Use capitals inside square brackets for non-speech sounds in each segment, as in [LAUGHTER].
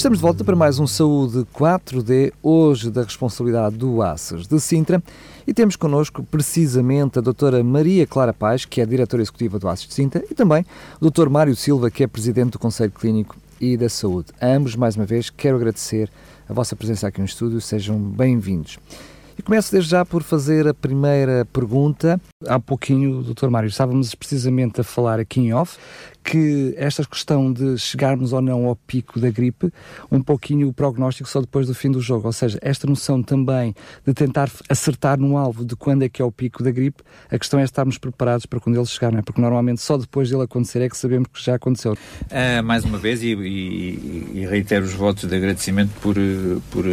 Estamos de volta para mais um Saúde 4D, hoje da responsabilidade do ACES de Sintra, e temos connosco precisamente a doutora Maria Clara Paz, que é diretora executiva do ACES de Sintra, e também o Dr. Mário Silva, que é presidente do Conselho Clínico e da Saúde. Ambos, mais uma vez, quero agradecer a vossa presença aqui no estúdio, sejam bem-vindos. E começo desde já por fazer a primeira pergunta. Há pouquinho, Dr. Mário, estávamos precisamente a falar aqui em off que esta questão de chegarmos ou não ao pico da gripe, um pouquinho o prognóstico só depois do fim do jogo, ou seja, esta noção também de tentar acertar no alvo de quando é que é o pico da gripe, a questão é estarmos preparados para quando ele chegar, não é? Porque normalmente só depois dele acontecer é que sabemos que já aconteceu. Uh, mais uma vez, e, e, e, reitero os votos de agradecimento por, por,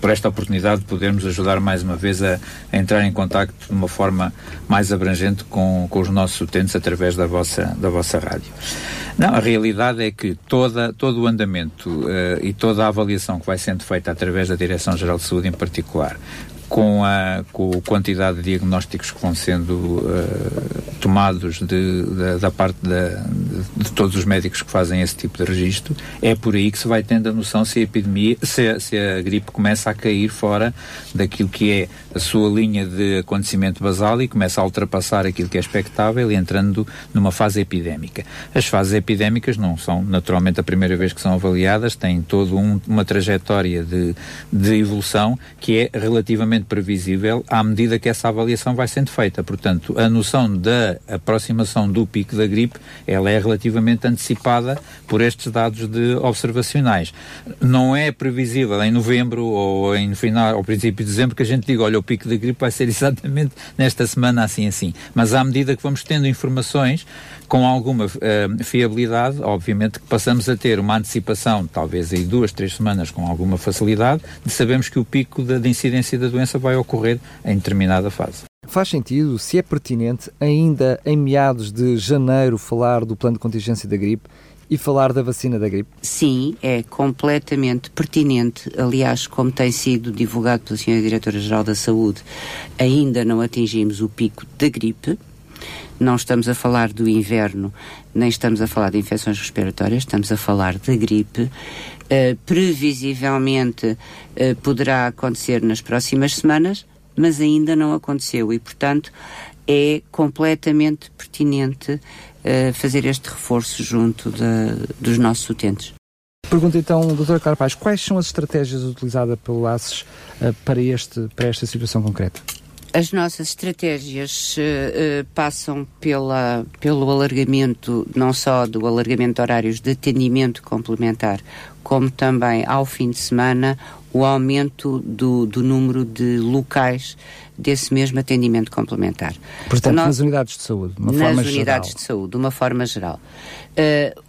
por esta oportunidade de podermos ajudar mais uma vez a, a entrar em contacto de uma forma mais abrangente com, com os nossos utentes através da vossa, da vossa rádio. Não, a realidade é que toda, todo o andamento uh, e toda a avaliação que vai sendo feita através da Direção-Geral de Saúde em particular, com a, com a quantidade de diagnósticos que vão sendo uh, tomados de, de, da parte de, de, todos os médicos que fazem esse tipo de registro, é por aí que se vai tendo a noção se a epidemia, se se a gripe começa a cair fora daquilo que é a sua linha de acontecimento basal e começa a ultrapassar aquilo que é expectável entrando numa fase epidémica. As fases epidémicas não são naturalmente a primeira vez que são avaliadas, têm toda um, uma trajetória de, de evolução que é relativamente previsível à medida que essa avaliação vai sendo feita. Portanto, a noção da aproximação do pico da gripe, ela é relativamente antecipada por estes dados de observacionais. Não é previsível em novembro ou em final, ao princípio de dezembro que a gente diga, olha, o pico da gripe vai ser [LAUGHS] exatamente nesta semana assim assim. Mas à medida que vamos tendo informações com alguma uh, fiabilidade, obviamente que passamos a ter uma antecipação, talvez aí duas, três semanas com alguma facilidade, de sabermos que o pico da, de incidência da doença vai ocorrer em determinada fase. Faz sentido, se é pertinente, ainda em meados de janeiro falar do plano de contingência da gripe e falar da vacina da gripe? Sim, é completamente pertinente. Aliás, como tem sido divulgado pela Sra. Diretora-Geral da Saúde, ainda não atingimos o pico da gripe. Não estamos a falar do inverno, nem estamos a falar de infecções respiratórias, estamos a falar de gripe. Uh, previsivelmente uh, poderá acontecer nas próximas semanas, mas ainda não aconteceu e, portanto, é completamente pertinente uh, fazer este reforço junto de, dos nossos utentes. Pergunta então, Dr. Carpaz, quais são as estratégias utilizadas pelo ACES para, este, para esta situação concreta? As nossas estratégias uh, passam pela, pelo alargamento, não só do alargamento de horários de atendimento complementar, como também ao fim de semana o aumento do, do número de locais desse mesmo atendimento complementar. Portanto, nós, nas unidades de saúde, de uma nas forma unidades geral. de saúde, de uma forma geral. Uh,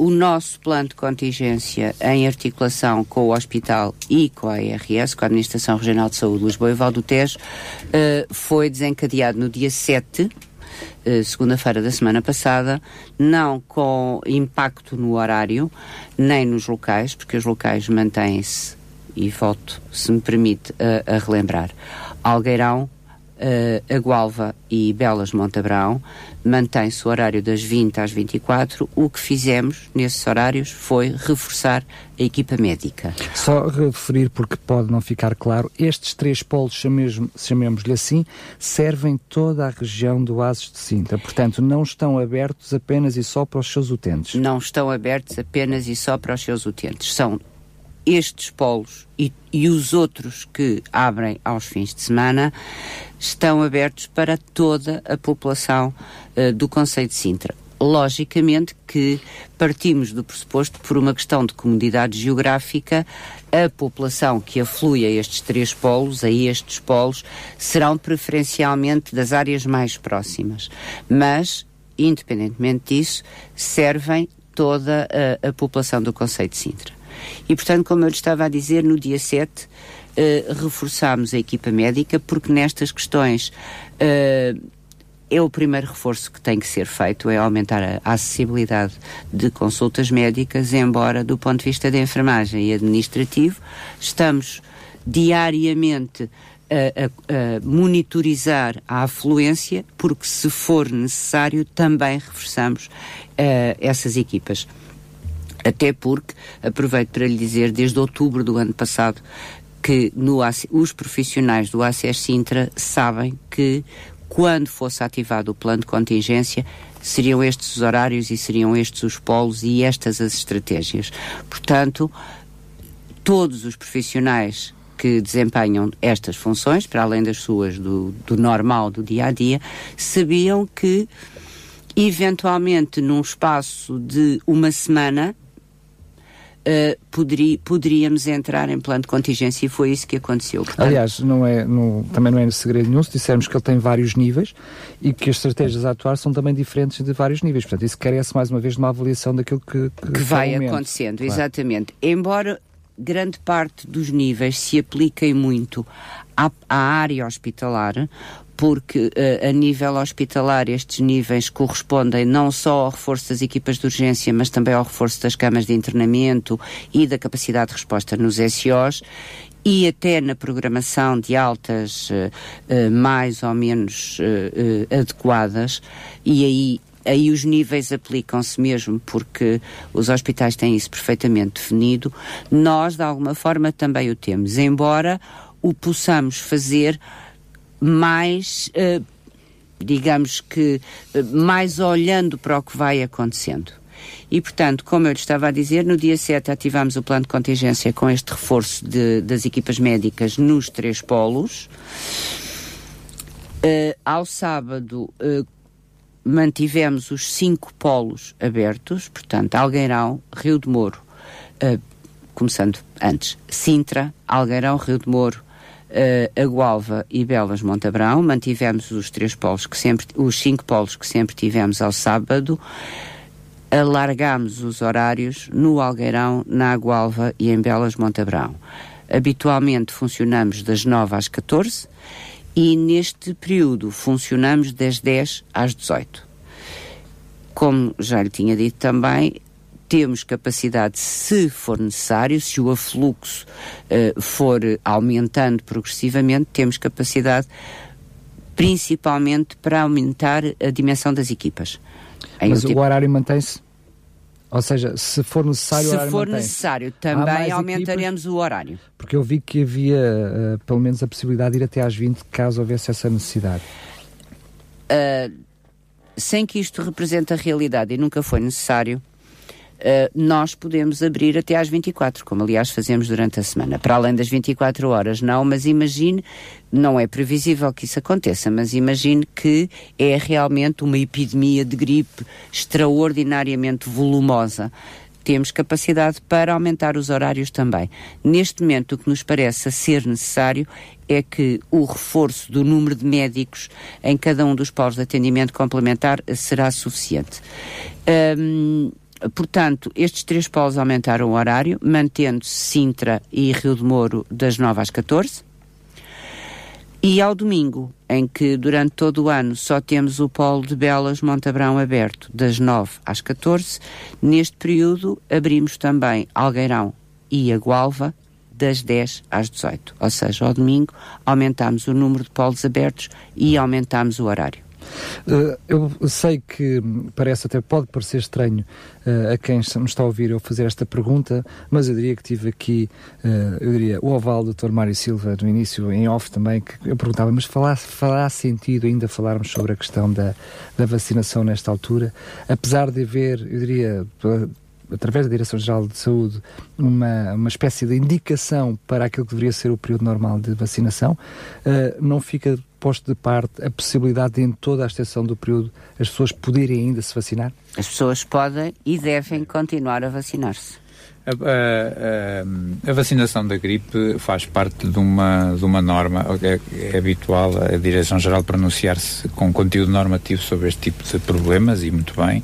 o nosso plano de contingência em articulação com o hospital e com a ARS, com a Administração Regional de Saúde Lisboa e Val do Tejo, uh, foi desencadeado no dia 7 eh, segunda-feira da semana passada, não com impacto no horário, nem nos locais, porque os locais mantêm-se, e volto, se me permite, a, a relembrar. Algueirão, uh, a Gualva e Belas Montabrão mantém-se o horário das 20 às 24. O que fizemos nesses horários foi reforçar a equipa médica. Só referir, porque pode não ficar claro, estes três polos, chamemos-lhe assim, servem toda a região do Oasis de Sintra. Portanto, não estão abertos apenas e só para os seus utentes. Não estão abertos apenas e só para os seus utentes. São estes polos e, e, os outros que abrem aos fins de semana estão abertos para toda a população uh, do Conselho de Sintra. Logicamente que partimos do pressuposto, por uma questão de comodidade geográfica, a população que aflui a estes três polos, a estes polos, serão preferencialmente das áreas mais próximas. Mas, independentemente disso, servem toda a, a população do Conselho de Sintra. E, portanto, como eu lhe estava a dizer, no dia 7 uh, reforçámos a equipa médica, porque nestas questões uh, é o primeiro reforço que tem que ser feito, é aumentar a, acessibilidade de consultas médicas, embora do ponto de vista da enfermagem e administrativo, estamos diariamente a, a, a, monitorizar a afluência, porque se for necessário também reforçamos uh, essas equipas. Até porque, aproveito para lhe dizer, desde outubro do ano passado, que no, os profissionais do ACS Sintra sabem que quando fosse ativado o plano de contingência, seriam estes os horários e seriam estes os polos e estas as estratégias. Portanto, todos os profissionais que desempenham estas funções, para além das suas do, do normal, do dia a dia, sabiam que, eventualmente, num espaço de uma semana, uh, poderia, poderíamos entrar em plano de contingência e foi isso que aconteceu. Portanto, Aliás, não é, não, também não é segredo nenhum se dissermos que ele tem vários níveis e que as estratégias a atuar são também diferentes de vários níveis. Portanto, isso carece mais uma vez de uma avaliação daquilo que, que, que vai acontecendo. Claro. Exatamente. Embora grande parte dos níveis se apliquem muito à, à área hospitalar, porque uh, a nível hospitalar estes níveis correspondem não só ao reforço das equipas de urgência, mas também ao reforço das camas de internamento e da capacidade de resposta nos SOs e até na programação de altas uh, uh, mais ou menos adequadas. E aí aí os níveis aplicam-se mesmo porque os hospitais têm isso perfeitamente definido. Nós, de alguma forma, também o temos, embora o possamos fazer mais, uh, digamos que, uh, mais olhando para o que vai acontecendo. E, portanto, como eu lhe estava a dizer, no dia 7 ativamos o plano de contingência com este reforço de, das equipas médicas nos três polos. Uh, ao sábado, uh, mantivemos os cinco polos abertos, portanto, Algueirão, Rio de Moro, uh, começando antes, Sintra, Algueirão, Rio de Moro, uh, a Gualva e Belas Montabrão, mantivemos os três polos que sempre, os cinco polos que sempre tivemos ao sábado, alargamos os horários no Algueirão, na Gualva e em Belas Montabrão. Habitualmente funcionamos das 9 às 14 e neste período funcionamos das 10 às 18. Como já lhe tinha dito também, temos capacidade, se for necessário, se o afluxo uh, for aumentando progressivamente, temos capacidade principalmente para aumentar a dimensão das equipas. Mas o, tipo... o horário mantém-se? Ou seja, se for necessário, se for necessário, também aumentaremos equipas, o horário. Porque eu vi que havia uh, pelo menos a possibilidade de ir até às 20 caso houvesse essa necessidade. Uh, sem que isto represente a realidade e nunca foi necessário, Uh, nós podemos abrir até às 24, como aliás fazemos durante a semana. Para além das 24 horas, não, mas imagine, não é previsível que isso aconteça, mas imagine que é realmente uma epidemia de gripe extraordinariamente volumosa. Temos capacidade para aumentar os horários também. Neste momento, o que nos parece ser necessário é que o reforço do número de médicos em cada um dos polos de atendimento complementar será suficiente. Um, Portanto, estes três polos aumentaram o horário, mantendo-se Sintra e Rio de Moro das 9 às 14. E ao domingo, em que durante todo o ano só temos o polo de Belas Montabrão aberto das 9 às 14, neste período abrimos também Algueirão e a Gualva das 10 às 18. Ou seja, ao domingo aumentamos o número de polos abertos e aumentamos o horário. Uh, eu sei que parece até pode parecer estranho uh, a quem me está a ouvir eu fazer esta pergunta, mas eu diria que tive aqui, uh, eu diria, o oval do Dr. Mário Silva no início, em off também, que eu perguntava, mas fará, fará sentido ainda falarmos sobre a questão da, da vacinação nesta altura? Apesar de haver, eu diria, através da Direção-Geral de Saúde, uma, uma espécie de indicação para aquilo que deveria ser o período normal de vacinação, não fica posto de parte a possibilidade de, em toda a extensão do período, as pessoas poderem ainda se vacinar? As pessoas podem e devem continuar a vacinar-se. A, a, a, vacinação da gripe faz parte de uma, de uma norma, é, é habitual a Direção-Geral pronunciar-se com conteúdo normativo sobre este tipo de problemas e muito bem.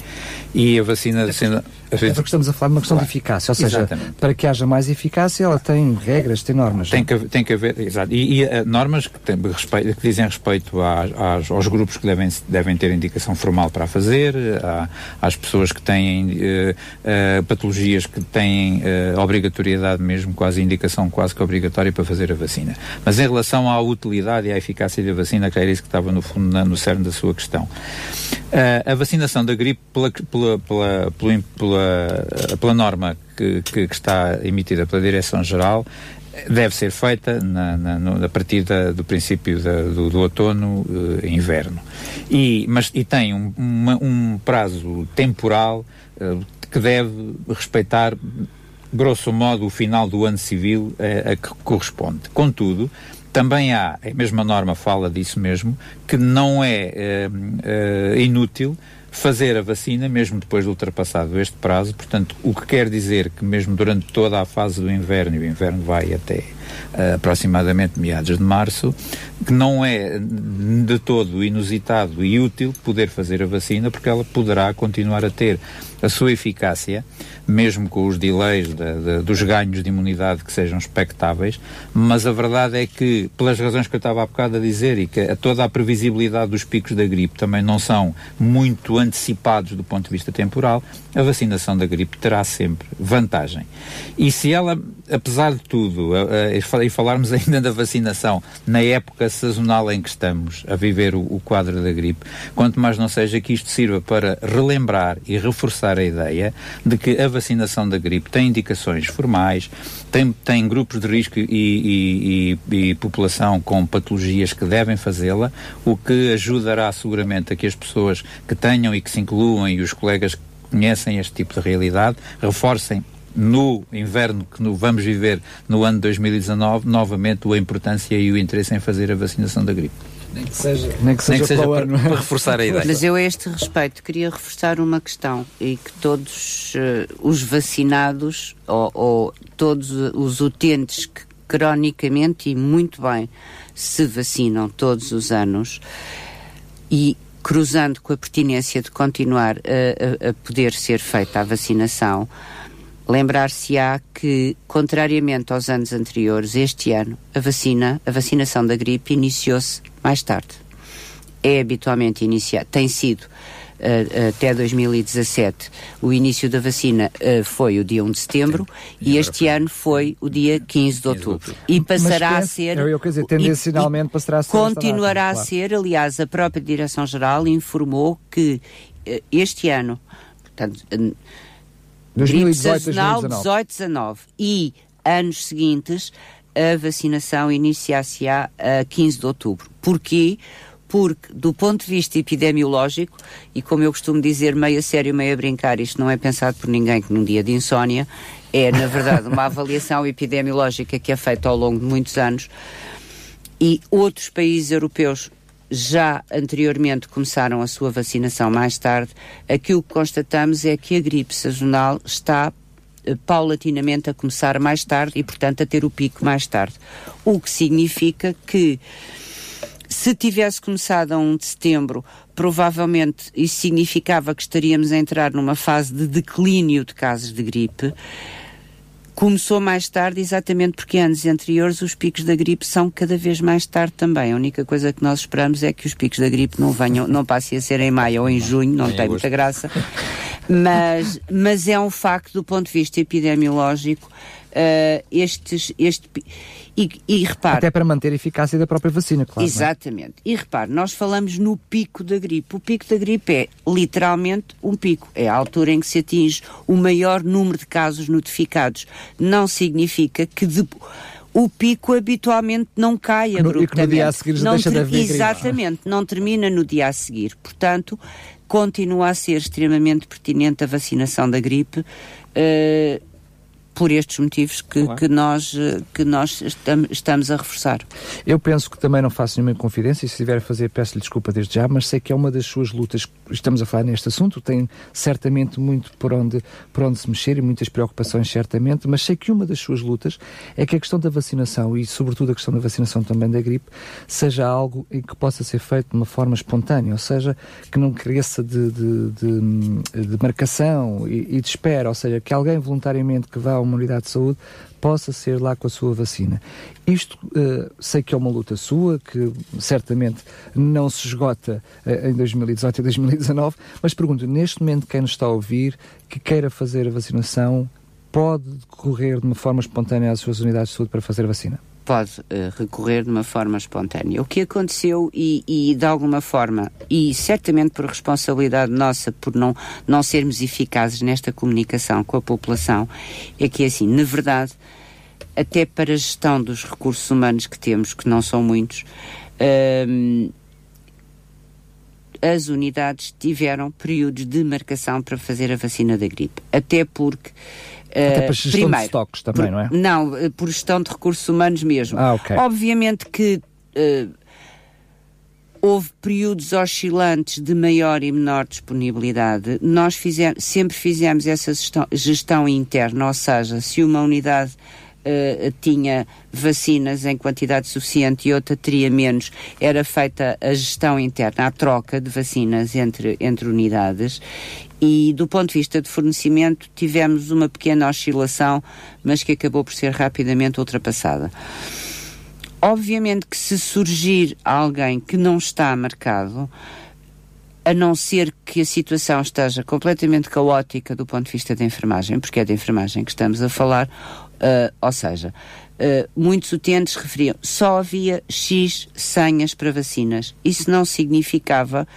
E a vacina. Sendo... É porque estamos a falar de uma questão claro. de eficácia, ou seja, Exatamente. para que haja mais eficácia, ela tem regras, tem normas. Tem que, tem que haver, exato. E, e uh, normas que, tem, respeito, que dizem respeito às, às, aos grupos que devem, devem ter indicação formal para fazer, à, às pessoas que têm uh, uh, patologias que têm obrigatoriedade mesmo, quase indicação quase que obrigatória para fazer a vacina. Mas em relação à utilidade e à eficácia da vacina, que era isso que estava no fundo no cerne da sua questão. a vacinação da gripe pela, pela, pela, pela pela, pela norma que, que, que está emitida pela Direção-Geral, deve ser feita na, na, a partir da, do princípio da, do, do, outono uh, inverno. E mas e tem um, uma, um prazo temporal uh, que deve respeitar grosso modo o final do ano civil uh, a que corresponde. Contudo também há a mesma norma fala disso mesmo que não é inútil fazer a vacina mesmo depois de ultrapassado este prazo, portanto, o que quer dizer que mesmo durante toda a fase do inverno, e o inverno vai até uh, aproximadamente meados de março, que não é de todo inusitado e útil poder fazer a vacina, porque ela poderá continuar a ter a sua eficácia, mesmo com os delays de, de, dos ganhos de imunidade que sejam expectáveis, mas a verdade é que, pelas razões que eu estava há bocado a dizer, e que a toda a previsibilidade dos picos da gripe também não são muito antecipados do ponto de vista temporal, a vacinação da gripe terá sempre vantagem. E se ela, apesar de tudo, e falarmos [LAUGHS] ainda da vacinação na época sazonal em que estamos a viver o, o quadro da gripe, quanto mais não seja que isto sirva para relembrar e reforçar a ideia de que a vacinação da gripe tem indicações formais, tem, tem grupos de risco e, e, e, e população com patologias que devem fazê-la, o que ajudará seguramente a que as pessoas que tenham e que se incluam e os colegas que conhecem este tipo de realidade reforcem no inverno que no, vamos viver no ano 2019, novamente a importância e o interesse em fazer a vacinação da gripe. Nem que seja, nem que seja, nem que seja para, para, para, reforçar a [LAUGHS] ideia. Mas eu a este respeito queria reforçar uma questão e que todos uh, os vacinados ou, ou, todos os utentes que cronicamente e muito bem se vacinam todos os anos e cruzando com a pertinência de continuar a, a, a poder ser feita a vacinação, Lembrar-se-á que, contrariamente aos anos anteriores, este ano a vacina, a vacinação da gripe iniciou-se mais tarde. É habitualmente iniciado, tem sido uh, até 2017 o início da vacina uh, foi o dia 1 de setembro e, e este ano foi o dia 15 de outubro. E passará Mas, a ser. Eu, eu quer dizer, tendencialmente passará a ser. Continuará data, a ser, aliás, a própria Direção-Geral informou que uh, este ano, portanto 2018, sazonal 18, 19 e anos seguintes a vacinação iniciar-se-á a 15 de outubro. Porquê? Porque, do ponto de vista epidemiológico, e como eu costumo dizer, meio a sério, meio a brincar, isto não é pensado por ninguém que num dia de insónia, é, na verdade, uma [LAUGHS] avaliação epidemiológica que é feita ao longo de muitos anos, e outros países europeus já anteriormente começaram a sua vacinação mais tarde, aquilo que constatamos é que a gripe sazonal está eh, paulatinamente a começar mais tarde e, portanto, a ter o pico mais tarde. O que significa que se tivesse começado a 1 de setembro, provavelmente isso significava que estaríamos a entrar numa fase de declínio de casos de gripe. Começou mais tarde, exatamente porque anos anteriores os picos da gripe são cada vez mais tarde também. A única coisa que nós esperamos é que os picos da gripe não venham, não passem a ser em maio ou em junho, não tem muita graça. Mas, mas é um facto do ponto de vista epidemiológico uh, estes, este e, e repare. Até para manter a eficácia da própria vacina, claro. É? Exatamente. É? E repare, nós falamos no pico da gripe. O pico da gripe é literalmente um pico. É a altura em que se atinge o maior número de casos notificados. Não significa que o pico habitualmente não cai abruptamente. E que no dia a seguir não deixa de haver Exatamente, não termina no dia a seguir. Portanto, continua a ser extremamente pertinente a vacinação da gripe. Uh, por estes motivos que, claro. que nós, que nós estamos a reforçar. Eu penso que também não faço nenhuma confidência, e se estiver a fazer, peço-lhe desculpa desde já, mas sei que é uma das suas lutas, estamos a falar neste assunto, tem certamente muito por onde, por onde se mexer e muitas preocupações, certamente, mas sei que uma das suas lutas é que a questão da vacinação e, sobretudo, a questão da vacinação também da gripe seja algo em que possa ser feito de uma forma espontânea, ou seja, que não cresça de, de, de, de marcação e, e de espera, ou seja, que alguém voluntariamente que vá a uma unidade de saúde possa ser lá com a sua vacina. Isto uh, sei que é uma luta sua, que certamente não se esgota uh, em 2018 e 2019, mas pergunto, neste momento quem nos está a ouvir, que queira fazer a vacinação, pode correr de uma forma espontânea às suas unidades de saúde para fazer a vacina? Pode uh, recorrer de uma forma espontânea. O que aconteceu e, e, de alguma forma, e certamente por responsabilidade nossa, por não, não sermos eficazes nesta comunicação com a população, é que, assim, na verdade, até para a gestão dos recursos humanos que temos, que não são muitos, uh, as unidades tiveram períodos de marcação para fazer a vacina da gripe. Até porque até para gestão primeiro, de estoques também, por, não é? Não, eh, por gestão de recursos humanos mesmo. Ah, ok. Obviamente que uh, houve períodos oscilantes de maior e menor disponibilidade. Nós fizemos, sempre fizemos essa gestão, gestão interna, ou seja, se uma unidade Uh, tinha vacinas em quantidade suficiente e outra teria menos, era feita a gestão interna, a troca de vacinas entre, entre unidades e do ponto de vista de fornecimento tivemos uma pequena oscilação, mas que acabou por ser rapidamente ultrapassada. Obviamente que se surgir alguém que não está marcado, a não ser que a situação esteja completamente caótica do ponto de vista da enfermagem, porque é da enfermagem que estamos a falar, uh, ou seja, uh, muitos utentes referiam só havia X senhas para vacinas. Isso não significava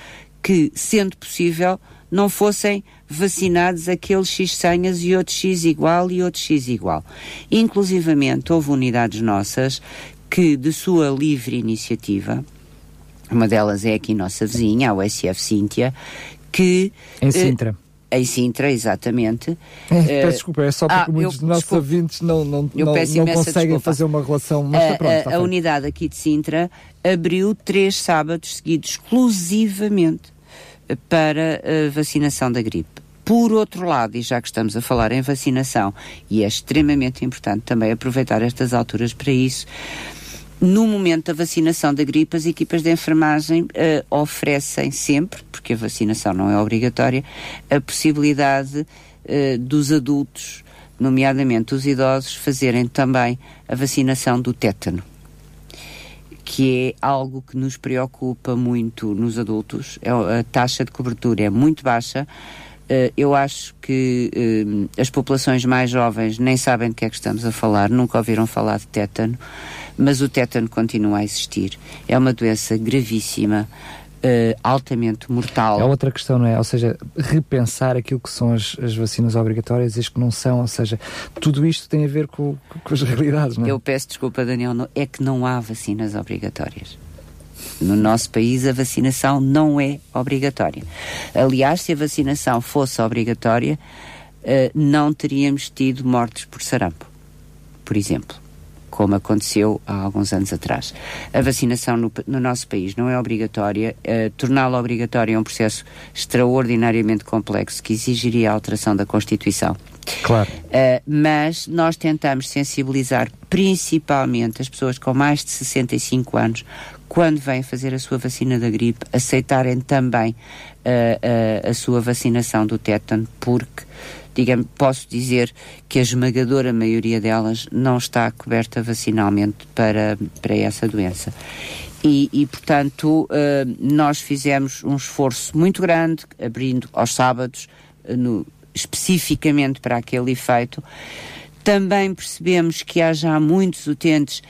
que, sendo possível, não fossem vacinados aqueles X senhas e outros X igual e outros X igual. Inclusivamente, houve unidades nossas que, de sua livre iniciativa, uma delas é aqui nossa vizinha, a USF Cíntia, que... Em Sintra. Uh, em Sintra, exatamente. É, peço uh, desculpa, é só porque ah, muitos dos nossos desculpa, ouvintes não, não, não, não conseguem desculpa. fazer uma relação. Mas a, pronto, a, a unidade aqui de Sintra abriu três sábados seguidos exclusivamente para a vacinação da gripe. Por outro lado, e já que estamos a falar em vacinação, e é extremamente importante também aproveitar estas alturas para isso, no momento da vacinação da gripe, as equipas de enfermagem uh, oferecem sempre, porque a vacinação não é obrigatória, a possibilidade uh, dos adultos, nomeadamente os idosos, fazerem também a vacinação do tétano que é algo que nos preocupa muito nos adultos. É, a taxa de cobertura é muito baixa. Uh, eu acho que uh, as populações mais jovens nem sabem do que é que estamos a falar, nunca ouviram falar de tétano, mas o tétano continua a existir. É uma doença gravíssima. Uh, altamente mortal. É outra questão, não é? Ou seja, repensar aquilo que são as, as vacinas obrigatórias e as que não são, ou seja, tudo isto tem a ver com, com as realidades, não é? Eu peço desculpa, Daniel, não, é que não há vacinas obrigatórias. No nosso país a vacinação não é obrigatória. Aliás, se a vacinação fosse obrigatória, uh, não teríamos tido mortes por sarampo, por exemplo como aconteceu há alguns anos atrás. A vacinação no, no nosso país não é obrigatória, uh, torná-la obrigatória é um processo extraordinariamente complexo que exigiria a alteração da Constituição. Claro. Uh, mas nós tentamos sensibilizar principalmente as pessoas com mais de 65 anos quando vêm fazer a sua vacina da gripe, aceitarem também uh, uh, a sua vacinação do tétano, porque digamos, posso dizer que a esmagadora maioria delas não está coberta vacinalmente para, para essa doença. E, e portanto, uh, nós fizemos um esforço muito grande, abrindo aos sábados, no, especificamente para aquele efeito. Também percebemos que há já muitos utentes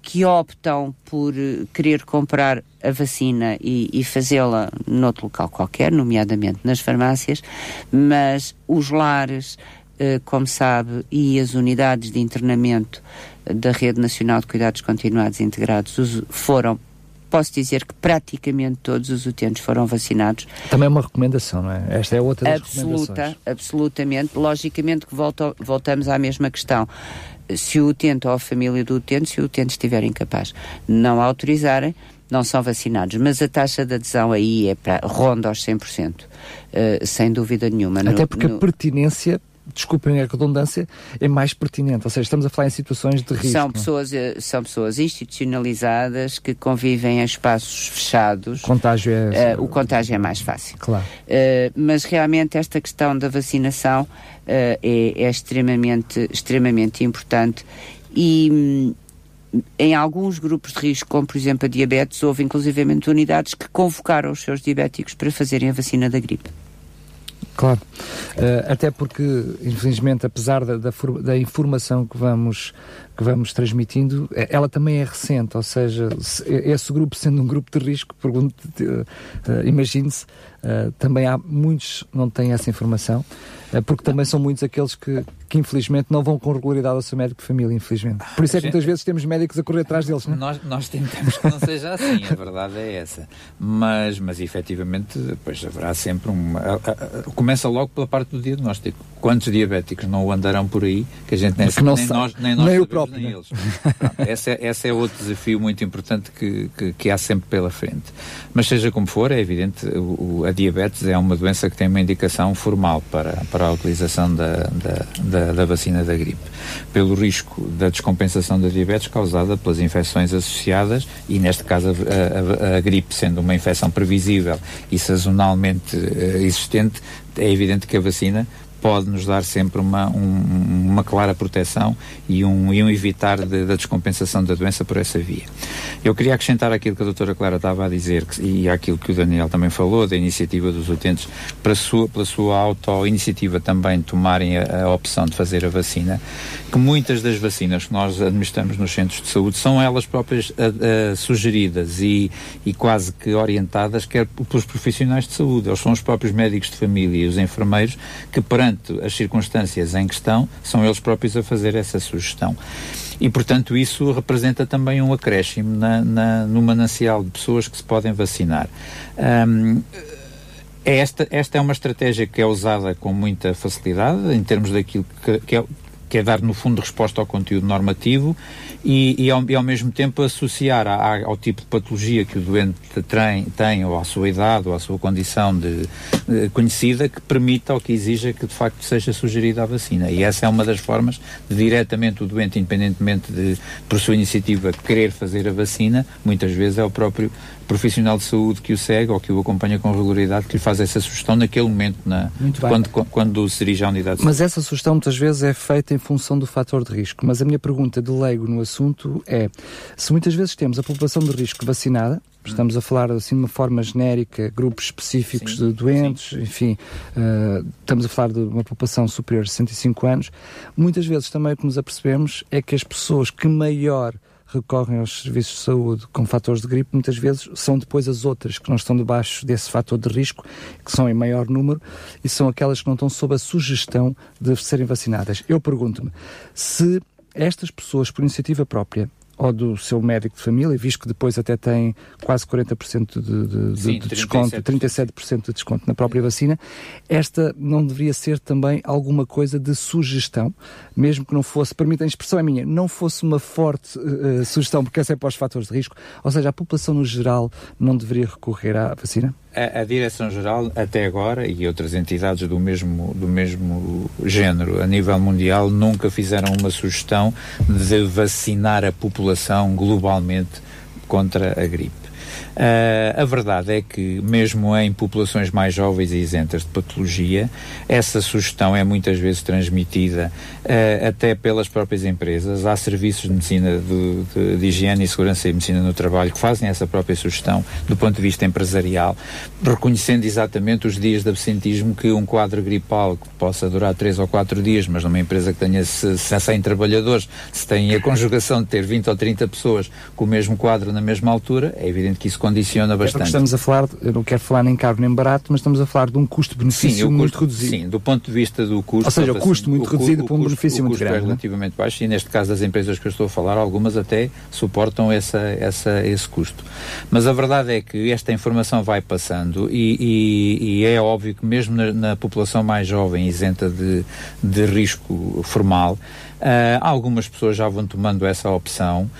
que optam por querer comprar a vacina e, e fazê-la noutro local qualquer, nomeadamente nas farmácias, mas os lares, eh, como sabe, e as unidades de internamento da Rede Nacional de Cuidados Continuados Integrados foram posso dizer que praticamente todos os utentes foram vacinados. Também é uma recomendação, não é? Esta é outra das Absoluta, absolutamente. Logicamente que volto, voltamos à mesma questão se o utente ou a família do utente, se o utente estiver incapaz, não autorizarem, não são vacinados. Mas a taxa de adesão aí é para ronda aos 100%, uh, sem dúvida nenhuma. Até porque no... a pertinência desculpem a redundância, é mais pertinente. Ou seja, estamos a falar em situações de risco. São pessoas, eh, são pessoas institucionalizadas que convivem em espaços fechados. Contágio é... Uh, o contágio é mais fácil. Claro. Uh, mas realmente esta questão da vacinação uh, é, é, extremamente, extremamente importante e hum, em alguns grupos de risco, como por exemplo a diabetes, houve inclusivamente unidades que convocaram os seus diabéticos para fazerem a vacina da gripe. Claro, uh, até porque, infelizmente, apesar da, da, da, informação que vamos, que vamos transmitindo, eh, ela também é recente, ou seja, esse grupo sendo um grupo de risco, uh, imagine-se, uh, também há muitos não têm essa informação, porque também são muitos aqueles que, que infelizmente não vão com regularidade ao seu médico de família, infelizmente. Por isso é que muitas vezes temos médicos a correr atrás deles, não é? Nós, nós tentamos que não seja assim, a verdade é essa. Mas, mas efetivamente, pois haverá sempre uma. A, a, a, começa logo pela parte do diagnóstico. Quantos diabéticos não andarão por aí que a gente nem, sabe, nem nós, nem nós nem sabemos, próprio, nem né? eles. Pronto, esse, é, esse é outro desafio muito importante que, que, que, há sempre pela frente. Mas seja como for, é evidente, o, a diabetes é uma doença que tem uma indicação formal para, para a utilização da, da, da da, vacina da gripe, pelo risco da descompensação da diabetes causada pelas infecções associadas e, neste caso, a, a, a gripe sendo uma infecção previsível e sazonalmente uh, existente, é evidente que a vacina pode nos dar sempre uma, um, uma clara proteção e um, e um evitar de, da descompensação da doença por essa via. Eu queria acrescentar aquilo que a doutora Clara estava a dizer que, e aquilo que o Daniel também falou, da iniciativa dos utentes, para sua, pela sua auto-iniciativa também tomarem a, a, opção de fazer a vacina, que muitas das vacinas que nós administramos nos centros de saúde são elas próprias a, a, sugeridas e, e quase que orientadas quer pelos profissionais de saúde. Eles são os próprios médicos de família e os enfermeiros que perante perante as circunstâncias em questão, são eles próprios a fazer essa sugestão. E, portanto, isso representa também um acréscimo na, na, no manancial de pessoas que se podem vacinar. Um, esta, esta é uma estratégia que é usada com muita facilidade, em termos daquilo que, que é, que é dar, no fundo, resposta ao conteúdo normativo e, e, ao, e ao, mesmo tempo associar a, ao tipo de patologia que o doente tem, tem, ou à sua idade, ou à sua condição de, de, conhecida, que permita ou que exija que de facto seja sugerida a vacina. E essa é uma das formas de diretamente o doente, independentemente de, por sua iniciativa, querer fazer a vacina, muitas vezes é o próprio profissional de saúde que o segue ou que o acompanha com regularidade que lhe faz essa sugestão naquele momento, na, quando, quando se dirige à unidade de Mas essa sugestão muitas vezes é feita em função do fator de risco. Mas a minha pergunta de leigo no assunto assunto é: se muitas vezes temos a população de risco vacinada, estamos a falar assim de uma forma genérica, grupos específicos sim, de doentes, sim. enfim, uh, estamos a falar de uma população superior a 65 anos, muitas vezes também o que nos apercebemos é que as pessoas que maior recorrem aos serviços de saúde com fatores de gripe, muitas vezes são depois as outras que não estão debaixo desse fator de risco, que são em maior número, e são aquelas que não estão sob a sugestão de serem vacinadas. Eu pergunto-me, se estas pessoas, por iniciativa própria, ou do seu médico de família, visto que depois até tem quase 40% de, de, Sim, de desconto, 37%. 37% de desconto na própria vacina, esta não deveria ser também alguma coisa de sugestão, mesmo que não fosse, permitem a expressão é minha, não fosse uma forte uh, sugestão, porque essa é para os fatores de risco, ou seja, a população no geral não deveria recorrer à vacina? A, a Direção-Geral, até agora, e outras entidades do mesmo, do mesmo género a nível mundial, nunca fizeram uma sugestão de vacinar a população globalmente contra a gripe. Uh, a verdade é que, mesmo em populações mais jovens e isentas de patologia, essa sugestão é muitas vezes transmitida uh, até pelas próprias empresas. Há serviços de medicina de, de, higiene e segurança e medicina no trabalho que fazem essa própria sugestão do ponto de vista empresarial, reconhecendo exatamente os dias de absentismo que um quadro gripal que possa durar 3 ou 4 dias, mas numa empresa que tenha 100 trabalhadores, se tem a conjugação de ter 20 ou 30 pessoas com o mesmo quadro na mesma altura, é evidente que isso condiciona bastante. É estamos a falar, eu não quero falar nem caro nem barato, mas estamos a falar de um custo-benefício muito reduzido. Sim, do ponto de vista do custo. Ou seja, o custo muito o, reduzido para um benefício muito grande. O custo é relativamente baixo e neste caso das empresas que eu estou a falar, algumas até suportam essa, essa, esse custo. Mas a verdade é que esta informação vai passando e, e, e é óbvio que mesmo na, na, população mais jovem, isenta de, de risco formal, uh, algumas pessoas já vão tomando essa opção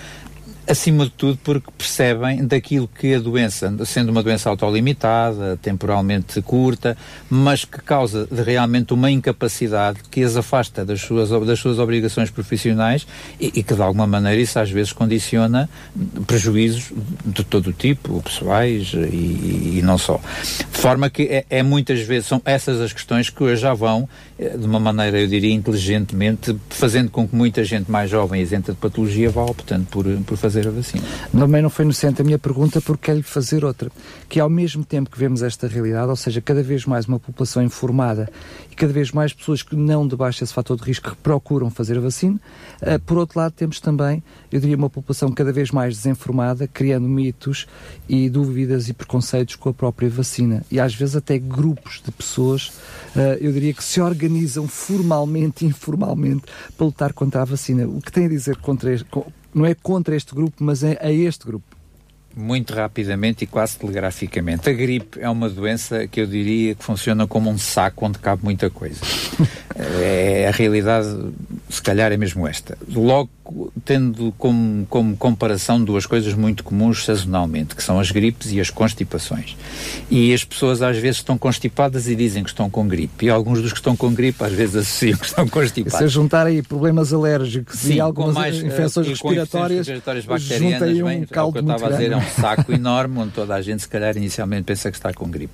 acima de tudo porque percebem daquilo que a doença, sendo uma doença autolimitada, temporalmente curta, mas que causa realmente uma incapacidade que as afasta das suas, das suas obrigações profissionais e, e que de alguma maneira isso às vezes condiciona prejuízos de todo o tipo, pessoais e, e não só. De forma que é, é, muitas vezes, são essas as questões que hoje já vão, de uma maneira, eu diria, inteligentemente, fazendo com que muita gente mais jovem isenta de patologia vá optando por, por fazer fazer a vacina. Também não foi inocente a minha pergunta porque quero-lhe fazer outra, que ao mesmo tempo que vemos esta realidade, ou seja, cada vez mais uma população informada e cada vez mais pessoas que não debaixam esse fator de risco procuram fazer a vacina, uh, por outro lado temos também, eu diria, uma população cada vez mais desinformada, criando mitos e dúvidas e preconceitos com a própria vacina. E às vezes até grupos de pessoas, uh, eu diria, que se organizam formalmente e informalmente para lutar contra a vacina. O que tem a dizer contra este, não é contra este grupo, mas é a este grupo. Muito rapidamente e quase telegraficamente. A gripe é uma doença que eu diria que funciona como um saco onde cabe muita coisa. [LAUGHS] é, a realidade, se calhar, é mesmo esta. Logo tendo como, como comparação duas coisas muito comuns sazonalmente, que são as gripes e as constipações. E as pessoas às vezes estão constipadas e dizem que estão com gripe. E alguns dos que estão com gripe às vezes associam que estão constipados. Se juntar aí problemas alérgicos Sim, e algumas mais, eh, infecções respiratórias, respiratórias bacterianas, um bem, caldo o que eu estava a dizer é um saco enorme onde toda a gente se calhar inicialmente pensa que está com gripe.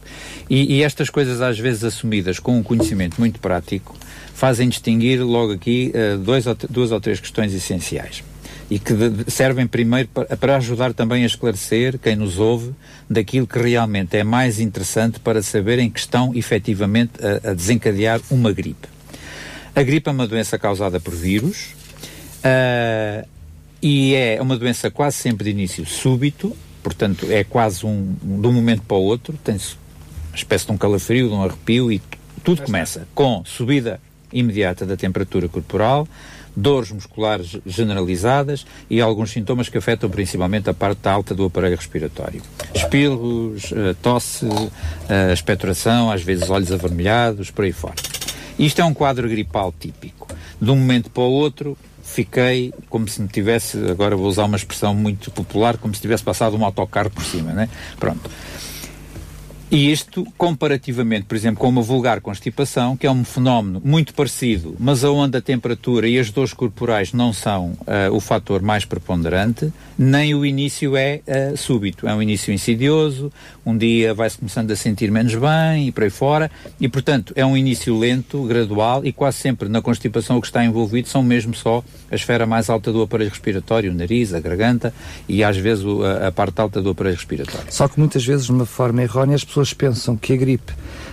E, e estas coisas às vezes assumidas com um conhecimento muito prático fazem distinguir logo aqui uh, dois ou duas ou três questões essenciais e que servem primeiro para, para, ajudar também a esclarecer quem nos ouve daquilo que realmente é mais interessante para saberem que estão efetivamente a, a desencadear uma gripe. A gripe é uma doença causada por vírus uh, e é uma doença quase sempre de início súbito, portanto é quase um, de um momento para o outro, tem-se uma espécie de um calafrio, de um arrepio e tudo começa com subida imediata da temperatura corporal, dores musculares generalizadas e alguns sintomas que afetam principalmente a parte alta do aparelho respiratório. Espirros, eh, tosse, eh, expectoração, às vezes olhos avermelhados, por aí fora. Isto é um quadro gripal típico. De um momento para o outro, fiquei como se me tivesse, agora vou usar uma expressão muito popular, como se tivesse passado um autocarro por cima, né? Pronto. E isto, comparativamente, por exemplo, com uma vulgar constipação, que é um fenómeno muito parecido, mas onde a temperatura e as dores corporais não são uh, o fator mais preponderante, nem o início é uh, súbito. É um início insidioso, um dia vai-se começando a sentir menos bem e por aí fora, e portanto é um início lento, gradual, e quase sempre na constipação o que está envolvido são mesmo só a esfera mais alta do aparelho respiratório, o nariz, a garganta e às vezes a, a parte alta do aparelho respiratório. Só que muitas vezes, de uma forma errónea, as pessoas pessoas pensam que a gripe,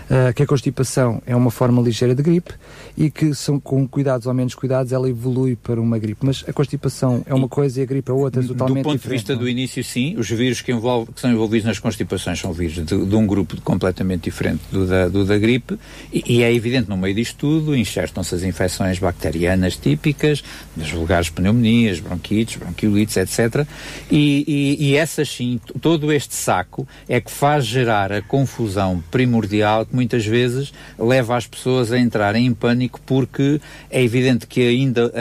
uh, que a constipação é uma forma ligeira de gripe e que são com cuidados ou menos cuidados ela evolui para uma gripe. Mas a constipação é uma coisa e a gripe é outra, totalmente diferente. Do ponto de vista não? do início, sim. Os vírus que, envolve, que são envolvidos nas constipações são vírus de, de um grupo completamente diferente do da, do da gripe e, e, é evidente no meio disto tudo enxertam-se as infecções bacterianas típicas, das vulgares pneumonias, bronquites, bronquiolites, etc. E, e, e essas sim, todo este saco é que faz gerar a confusão primordial que muitas vezes leva as pessoas a entrarem em pânico porque é evidente que ainda,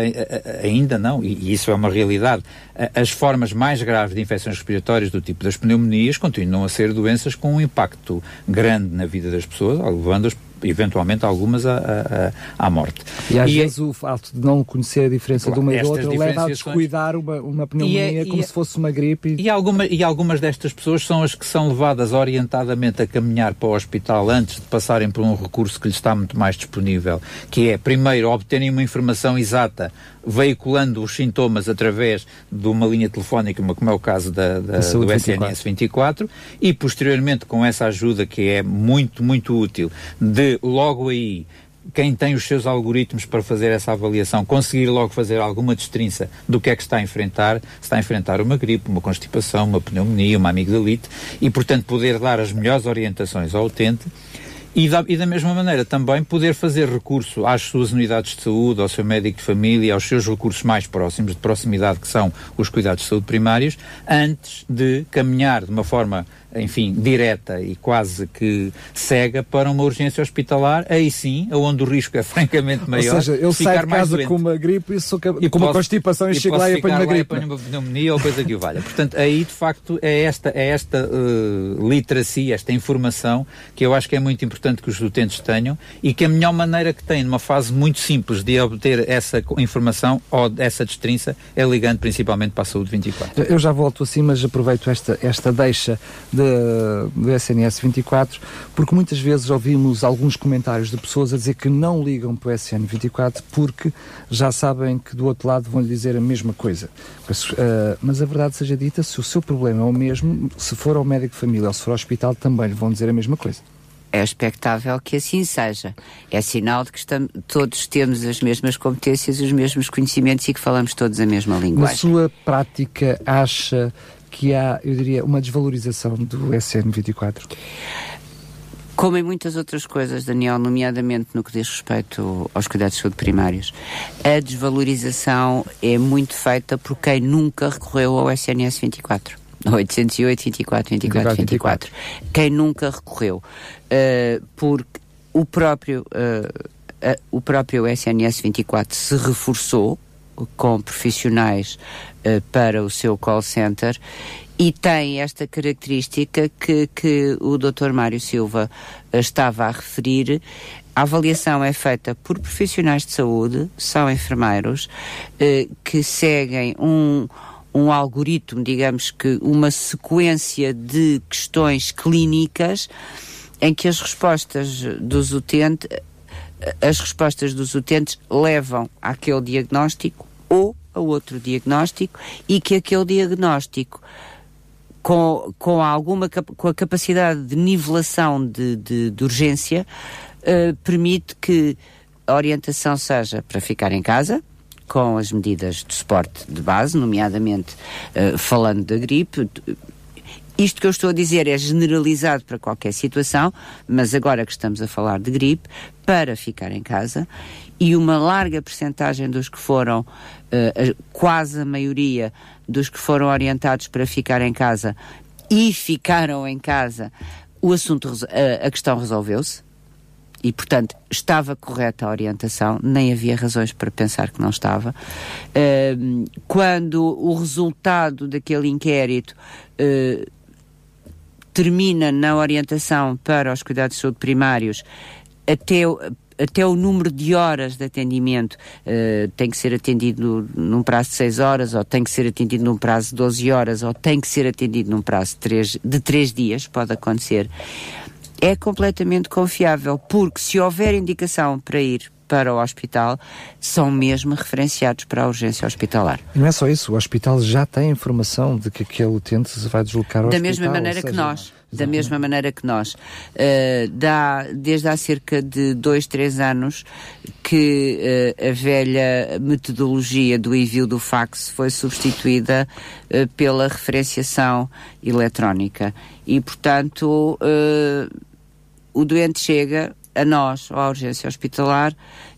ainda não, e isso é uma realidade, as formas mais graves de infecções respiratórias do tipo das pneumonias continuam a ser doenças com um impacto grande na vida das pessoas, levando-as eventualmente algumas à, à, à morte. E às e é vezes é, o facto de não conhecer a diferença claro, de uma e da outra leva a descuidar uma, uma pneumonia é, como se fosse uma gripe. E, alguma, e algumas destas pessoas são as que são levadas orientadamente a caminhar para o hospital antes de passarem por um recurso que lhes está muito mais disponível, que é, primeiro, obterem uma informação exata veiculando os sintomas através de uma linha telefónica, como é o caso da, da do SNS 24, e posteriormente com essa ajuda que é muito, muito útil, de logo aí quem tem os seus algoritmos para fazer essa avaliação conseguir logo fazer alguma destrinça do que é que está a enfrentar, se está a enfrentar uma gripe, uma constipação, uma pneumonia, uma amigdalite, e portanto poder dar as melhores orientações ao utente e da, e da, mesma maneira também poder fazer recurso às suas unidades de saúde, ao seu médico de família, aos seus recursos mais próximos, de proximidade, que são os cuidados de saúde primários, antes de caminhar de uma forma enfim, direta e quase que cega para uma urgência hospitalar, aí sim, onde o risco é francamente maior. Ou seja, eu saio de casa com uma gripe e, sou, e com uma constipação e, e chego lá e apanho uma gripe. E apanho uma pneumonia ou coisa que o valha. Portanto, aí de facto é esta, é esta uh, literacia, esta informação que eu acho que é muito importante que os utentes tenham e que a melhor maneira que têm, numa fase muito simples de obter essa informação ou essa destrinça, é ligando principalmente para a saúde 24. Eu já volto assim, mas aproveito esta, esta deixa de do SNS 24, porque muitas vezes ouvimos alguns comentários de pessoas a dizer que não ligam para o SN 24 porque já sabem que do outro lado vão lhe dizer a mesma coisa. Mas, uh, mas a verdade seja dita, se o seu problema é o mesmo, se for ao médico de família ou se for ao hospital, também lhe vão dizer a mesma coisa. É expectável que assim seja. É sinal de que estamos, todos temos as mesmas competências, os mesmos conhecimentos e que falamos todos a mesma linguagem. Na sua prática, acha que há, eu diria, uma desvalorização do SN24? Como em muitas outras coisas, Daniel, nomeadamente no que diz respeito aos cuidados de saúde primários, a desvalorização é muito feita por quem nunca recorreu ao SNS 24. 808, 24, 24, 24. Quem nunca recorreu. Uh, porque o próprio, uh, uh, o próprio SNS 24 se reforçou com profissionais uh, para o seu call center e tem esta característica que, que o Dr. Mário Silva uh, estava a referir. A avaliação é feita por profissionais de saúde, são enfermeiros, uh, que seguem um, um algoritmo, digamos que uma sequência de questões clínicas em que as respostas dos utentes as respostas dos utentes levam àquele diagnóstico ou a outro diagnóstico e que aquele diagnóstico com, com alguma com a capacidade de nivelação de, de, de urgência uh, permite que a orientação seja para ficar em casa com as medidas de suporte de base, nomeadamente uh, falando da gripe, isto que eu estou a dizer é generalizado para qualquer situação, mas agora que estamos a falar de gripe, para ficar em casa, e uma larga percentagem dos que foram, uh, quase a maioria dos que foram orientados para ficar em casa e ficaram em casa, o assunto, a, a questão resolveu-se. E, portanto, estava correta a orientação, nem havia razões para pensar que não estava. Uh, quando o resultado daquele inquérito termina na orientação para os cuidados de saúde primários, até até o número de horas de atendimento uh, tem que ser atendido num prazo de 6 horas, ou tem que ser atendido num prazo de 12 horas, ou tem que ser atendido num prazo de 3, de 3 dias, pode acontecer. É completamente confiável, porque se houver indicação para ir para o hospital são mesmo referenciados para a urgência hospitalar. E não é só isso, o hospital já tem informação de que aquele utente se vai deslocar ao da hospital. Da mesma maneira seja, que nós. Da mesma maneira que nós. Uh, dá, desde há cerca de dois, três anos que uh, a velha metodologia do envio do fax foi substituída uh, pela referenciação eletrónica. E, portanto, o doente chega, a nós, à urgência hospitalar,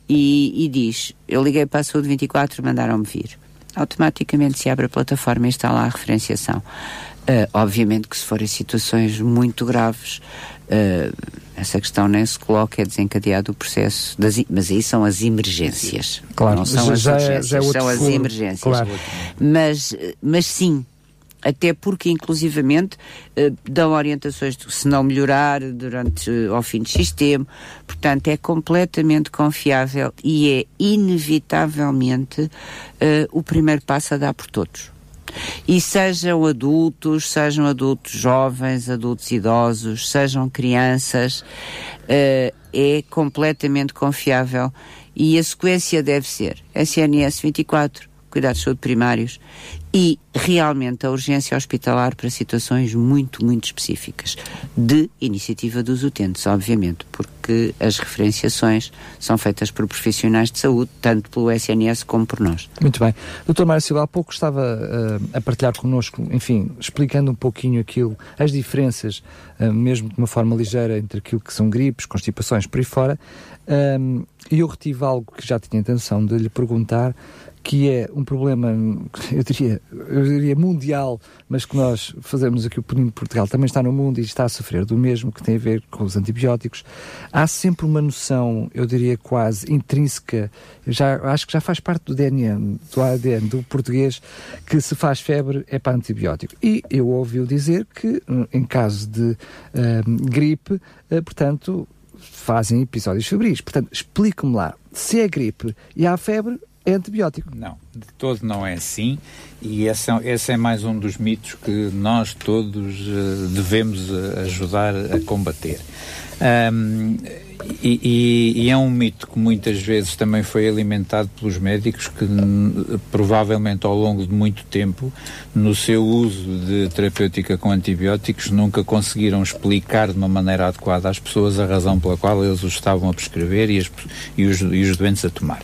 e, e diz: Eu liguei para a saúde 24, mandaram-me vir. Automaticamente se abre a plataforma e está lá a referenciação. Uh, obviamente que se forem situações muito graves, uh, essa questão nem se coloca, é desencadeado o processo, das, mas aí são as emergências. Claro, não são já, as urgências, já é são as emergências. Claro. Mas, mas sim, até porque inclusivamente eh, dão orientações de se não melhorar durante eh, ao fim de sistema, portanto é completamente confiável e é inevitavelmente eh, o primeiro passo a dar por todos. E sejam adultos, sejam adultos jovens, adultos idosos, sejam crianças, uh, é completamente confiável e a sequência deve ser SNS 24, cuidados de saúde primários, e realmente a urgência hospitalar para situações muito, muito específicas, de iniciativa dos utentes, obviamente, porque as referenciações são feitas por profissionais de saúde, tanto pelo SNS como por nós. Muito bem. Doutor Mário Silva, há pouco estava uh, a partilhar connosco, enfim, explicando um pouquinho aquilo, as diferenças, uh, mesmo de uma forma ligeira, entre aquilo que são gripes, constipações, por aí fora, um, e eu retive algo que já tinha intenção de lhe perguntar, que é um problema, eu diria, eu diria mundial, mas que nós fazemos aqui o Peninho de Portugal também está no mundo e está a sofrer do mesmo, que tem a ver com os antibióticos. Há sempre uma noção, eu diria quase intrínseca, já, acho que já faz parte do DNA, do ADN do português, que se faz febre é para antibiótico. E eu ouvi-o dizer que, em caso de uh, gripe, uh, portanto, fazem episódios febris. Portanto, explique-me lá, se é gripe e há febre, é antibiótico. Não, de todo não é assim. E esse é, esse é mais um dos mitos que nós todos uh, devemos uh, ajudar a combater. Um, e, e, e, é um mito que muitas vezes também foi alimentado pelos médicos que provavelmente ao longo de muito tempo no seu uso de terapêutica com antibióticos nunca conseguiram explicar de uma maneira adequada às pessoas a razão pela qual eles os estavam a prescrever e, as, e, os, os doentes a tomar.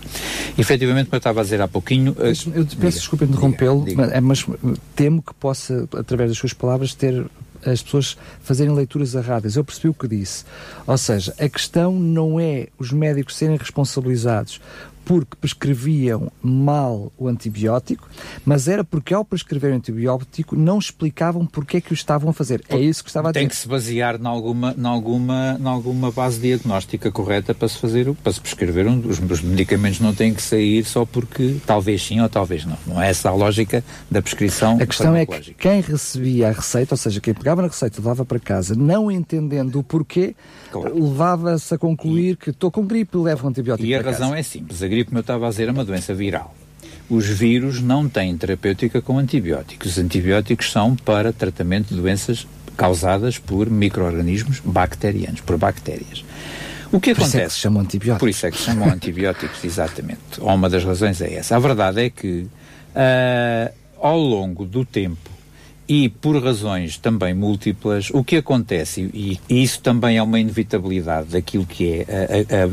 Efetivamente, como eu estava a dizer há pouquinho... Eu peço desculpa interrompê-lo, mas, mas temo que possa, através das suas palavras, ter as pessoas fazerem leituras erradas. Eu percebi o que disse. Ou seja, a questão não é os médicos serem responsabilizados porque prescreviam mal o antibiótico, mas era porque ao prescrever o antibiótico não explicavam porque é que o estavam a fazer. É isso que estava a dizer. Tem que se basear em alguma, em alguma, em alguma base diagnóstica correta para se fazer, para se prescrever um, os, os medicamentos não têm que sair só porque talvez sim ou talvez não. Não é essa a lógica da prescrição A questão é que quem recebia a receita, ou seja, quem pegava na receita e levava para casa, não entendendo o porquê, claro. levava-se a concluir e, que estou com gripe e levo um antibiótico E a razão casa. é simples. A gripe, como eu estava a dizer, é uma doença viral. Os vírus não têm terapêutica com antibióticos. Os antibióticos são para tratamento de doenças causadas por micro-organismos bacterianos, por bactérias. O que por acontece? Isso é que se chamam antibióticos. Por isso é que se chamam antibióticos, [LAUGHS] exatamente. Uma das razões é essa. A verdade é que, uh, ao longo do tempo, e por razões também múltiplas, o que acontece, e, isso também é uma inevitabilidade daquilo que é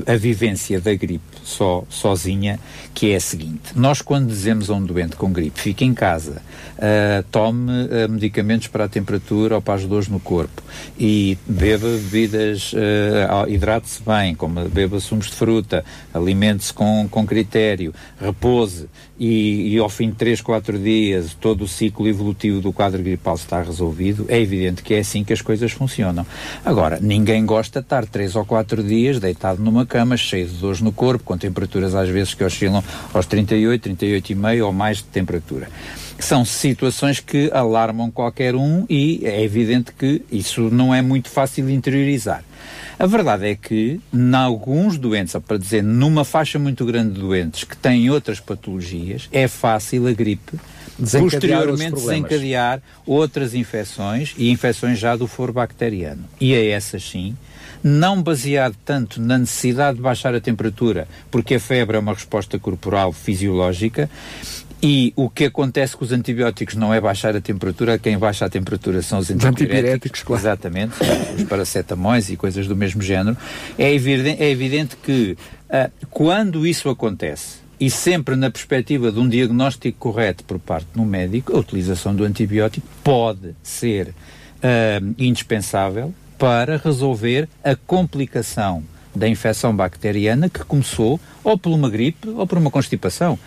a, a, a, vivência da gripe só, sozinha, que é a seguinte: nós, quando dizemos a um doente com gripe, fique em casa, uh, tome uh, medicamentos para a temperatura ou para as dores no corpo e beba bebidas, uh, hidrate-se bem, como beba sumos de fruta, alimente-se com, com critério, repouse e, e ao fim de 3, 4 dias todo o ciclo evolutivo do quadro gripal está resolvido, é evidente que é assim que as coisas funcionam. Agora, ninguém gosta de estar 3 ou 4 dias deitado numa cama, cheio de dores no corpo, com temperaturas às vezes que oscilam aos 38, 38,5 ou mais de temperatura. São situações que alarmam qualquer um e é evidente que isso não é muito fácil de interiorizar. A verdade é que, em alguns doentes, para dizer, numa faixa muito grande de doentes que têm outras patologias, é fácil a gripe desencadear posteriormente desencadear outras infecções e infecções já do foro bacteriano. E a essas sim, não baseado tanto na necessidade de baixar a temperatura, porque a febre é uma resposta corporal fisiológica, e o que acontece com os antibióticos não é baixar a temperatura, quem baixa a temperatura são os antipiréticos, claro. exatamente, os paracetamóis e coisas do mesmo género. É evidente, é evidente que uh, quando isso acontece, e sempre na perspectiva de um diagnóstico correto por parte do médico, a utilização do antibiótico pode ser uh, indispensável para resolver a complicação da infecção bacteriana que começou ou por uma gripe ou por uma constipação.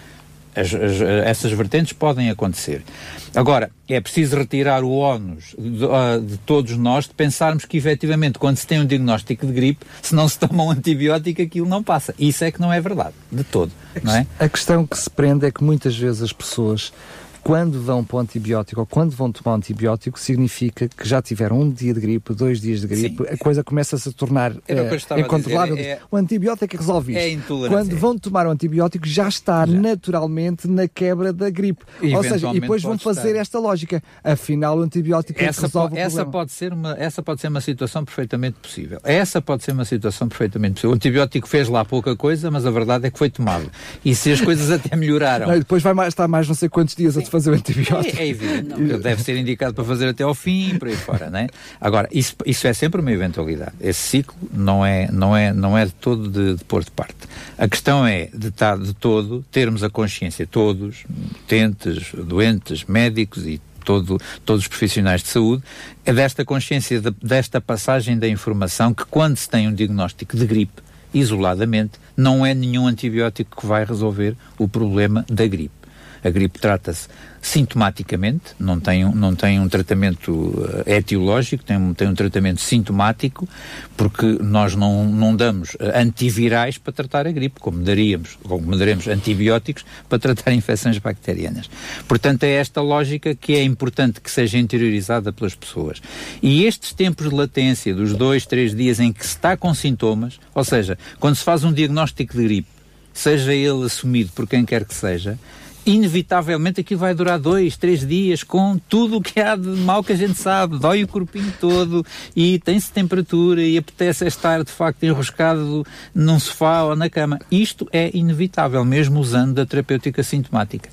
As, as, essas vertentes podem acontecer. Agora, é preciso retirar o ónus de, uh, de, todos nós de pensarmos que, efetivamente, quando se tem um diagnóstico de gripe, se não se toma um antibiótico, aquilo não passa. Isso é que não é verdade, de todo. Não é? A questão que se prende é que muitas vezes as pessoas quando vão para o antibiótico ou quando vão tomar antibiótico, significa que já tiveram um dia de gripe, dois dias de gripe, Sim. a coisa começa-se a tornar é, incontrolável. É, o antibiótico resolve isto. É intolerância. Quando vão tomar o antibiótico, já está já. naturalmente na quebra da gripe. Ou seja, e depois vão fazer estar. esta lógica. Afinal, o antibiótico essa é que resolve po, essa problema. pode ser uma Essa pode ser uma situação perfeitamente possível. Essa pode ser uma situação perfeitamente possível. O antibiótico fez lá pouca coisa, mas a verdade é que foi tomado. E se as coisas até melhoraram. [LAUGHS] Não, depois vai mais, estar mais não sei quantos dias a fazer o antibiótico. É, é evidente. Deve ser indicado para fazer até ao fim e por aí fora, não é? Agora, isso, isso é sempre uma eventualidade. Esse ciclo não é, não é, não é de todo de, de pôr de parte. A questão é, de, estar de todo, termos a consciência, todos, utentes, doentes, médicos e todo, todos os profissionais de saúde, é desta consciência, de, desta passagem da informação que quando se tem um diagnóstico de gripe, isoladamente, não é nenhum antibiótico que vai resolver o problema da gripe. A gripe trata-se sintomaticamente, não tem, não tem um tratamento uh, etiológico, tem, um, tem um tratamento sintomático, porque nós não, não damos uh, antivirais para tratar a gripe, como daríamos, como daremos antibióticos para tratar [LAUGHS] infecções bacterianas. Portanto, é esta lógica que é importante que seja interiorizada pelas pessoas. E estes tempos de latência, dos dois, três dias em que se está com sintomas, ou seja, quando se faz um diagnóstico de gripe, seja ele assumido por quem quer que seja, inevitavelmente aquilo vai durar dois, três dias com tudo o que há de mal que a gente sabe, dói o corpinho todo e tem-se temperatura e apetece estar de facto enroscado num sofá ou na cama. Isto é inevitável, mesmo usando a terapêutica sintomática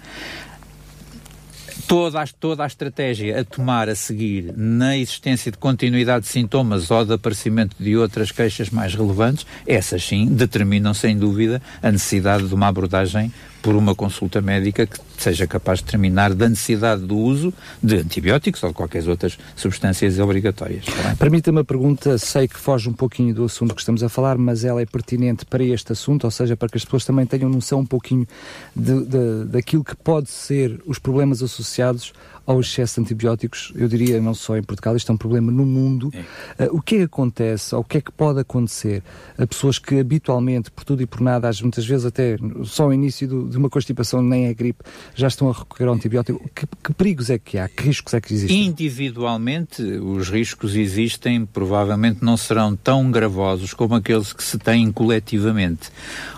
toda a, toda a estratégia a tomar a seguir na existência de continuidade de sintomas ou de aparecimento de outras queixas mais relevantes, essas sim determinam sem dúvida a necessidade de uma abordagem por uma consulta médica que seja capaz de determinar da necessidade do uso de antibióticos ou de qualquer outras substâncias obrigatórias. Tá Permita-me a pergunta, sei que foge um pouquinho do assunto que estamos a falar, mas ela é pertinente para este assunto, ou seja, para que as pessoas também tenham noção um pouquinho de, de, daquilo que pode ser os problemas associados ao excesso de antibióticos, eu diria não só em Portugal, isto é um problema no mundo. É. Uh, o que é que acontece, ou o que é que pode acontecer a pessoas que habitualmente, por tudo e por nada, às muitas vezes até só o início do, de uma constipação, nem é gripe, já estão a recorrer ao antibiótico? Que, que perigos é que há? Que riscos é que existem? Individualmente, os riscos existem, provavelmente não serão tão gravosos como aqueles que se têm coletivamente.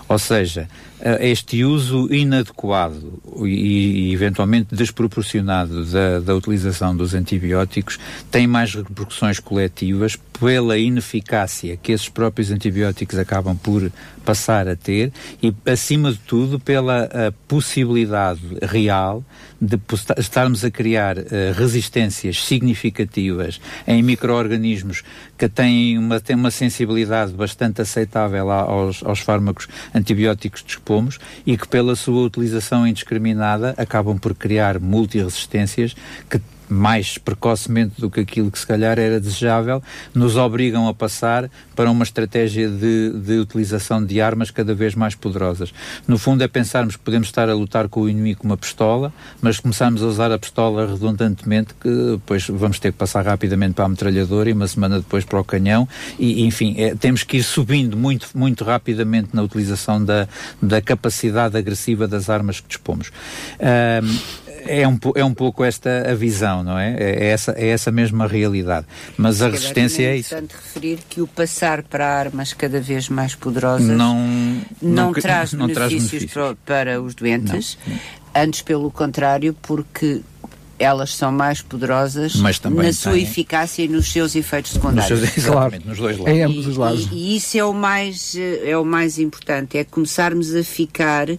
Ou seja, eh, este uso inadequado e, e eventualmente desproporcionado da, da, utilização dos antibióticos tem mais repercussões coletivas pela ineficácia que esses próprios antibióticos acabam por passar a ter e, acima de tudo, pela possibilidade real de estarmos a criar uh, resistências significativas em micro-organismos que têm uma, têm uma sensibilidade bastante aceitável aos, aos fármacos antibióticos que dispomos e que, pela sua utilização indiscriminada, acabam por criar multiresistências que mais precocemente do que aquilo que se calhar era desejável, nos obrigam a passar para uma estratégia de, de utilização de armas cada vez mais poderosas. No fundo é pensarmos que podemos estar a lutar com o inimigo com uma pistola, mas começarmos a usar a pistola redundantemente, que depois vamos ter que passar rapidamente para a metralhadora e uma semana depois para o canhão, e enfim, é, temos que ir subindo muito, muito rapidamente na utilização da, da capacidade agressiva das armas que dispomos. É um, é um pouco esta a visão, não é? É, é essa, é essa mesma realidade. Mas a resistência é, é isso. É importante referir que o passar para armas cada vez mais poderosas não, não, não traz não benefícios, traz benefícios. Para, para, os doentes, não, antes pelo contrário, porque elas são mais poderosas na sua eficácia e nos seus efeitos secundários. Nos seus, exatamente, claro. nos dois lados. Em ambos os lados. E, e, isso é o mais é o mais importante, é começarmos a ficar uh,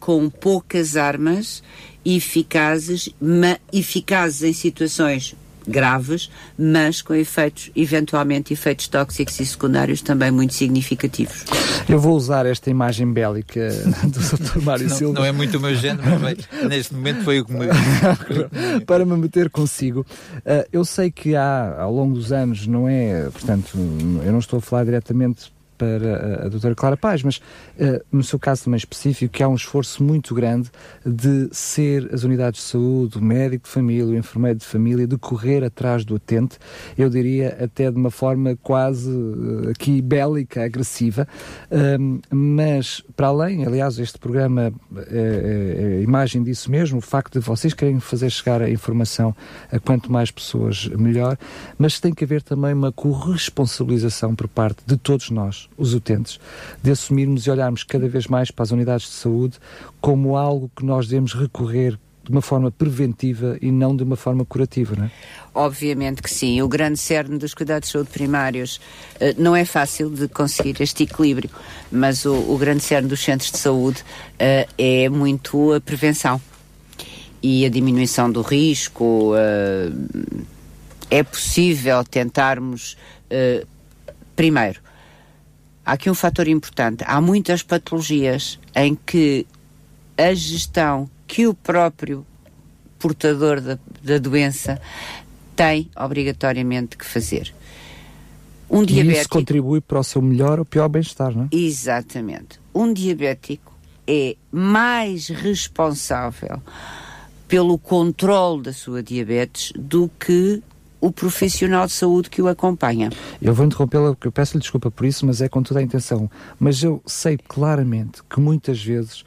com poucas armas eficazes, ma, eficazes em situações graves, mas com efeitos, eventualmente efeitos tóxicos e secundários também muito significativos. Eu vou usar esta imagem bélica [LAUGHS] do Dr. Mário não, Silva. Não é muito o meu género, mas [LAUGHS] neste momento foi o que me... [LAUGHS] Para me meter consigo. Uh, eu sei que há, ao longo dos anos, não é, portanto, eu não estou a falar diretamente para a, doutora Clara Paz, mas uh, no seu caso também específico, que há um esforço muito grande de ser as unidades de saúde, o médico de família, o enfermeiro de família, de correr atrás do utente, eu diria até de uma forma quase uh, aqui bélica, agressiva, uh, mas para além, aliás, este programa é, é, é imagem disso mesmo, o facto de vocês querem fazer chegar a informação a quanto mais pessoas melhor, mas tem que haver também uma corresponsabilização por parte de todos nós, os utentes, de assumirmos e olharmos cada vez mais para as unidades de saúde como algo que nós devemos recorrer de uma forma preventiva e não de uma forma curativa, não é? Obviamente que sim. O grande cerne dos cuidados de saúde primários uh, não é fácil de conseguir este equilíbrio, mas o, o grande cerne dos centros de saúde uh, é muito a prevenção. e a diminuição do risco. Uh, é possível tentarmos. Primeiro, há aqui um fator importante. Há muitas patologias em que a gestão que o próprio portador da, da doença tem obrigatoriamente que fazer. Um diabético. E isso contribui para o seu melhor ou pior bem-estar, não é? Exatamente. Um diabético é mais responsável pelo controle da sua diabetes do que o profissional de saúde que o acompanha. Eu vou interrompê-la porque eu peço-lhe desculpa por isso, mas é com toda a intenção. Mas eu sei claramente que muitas vezes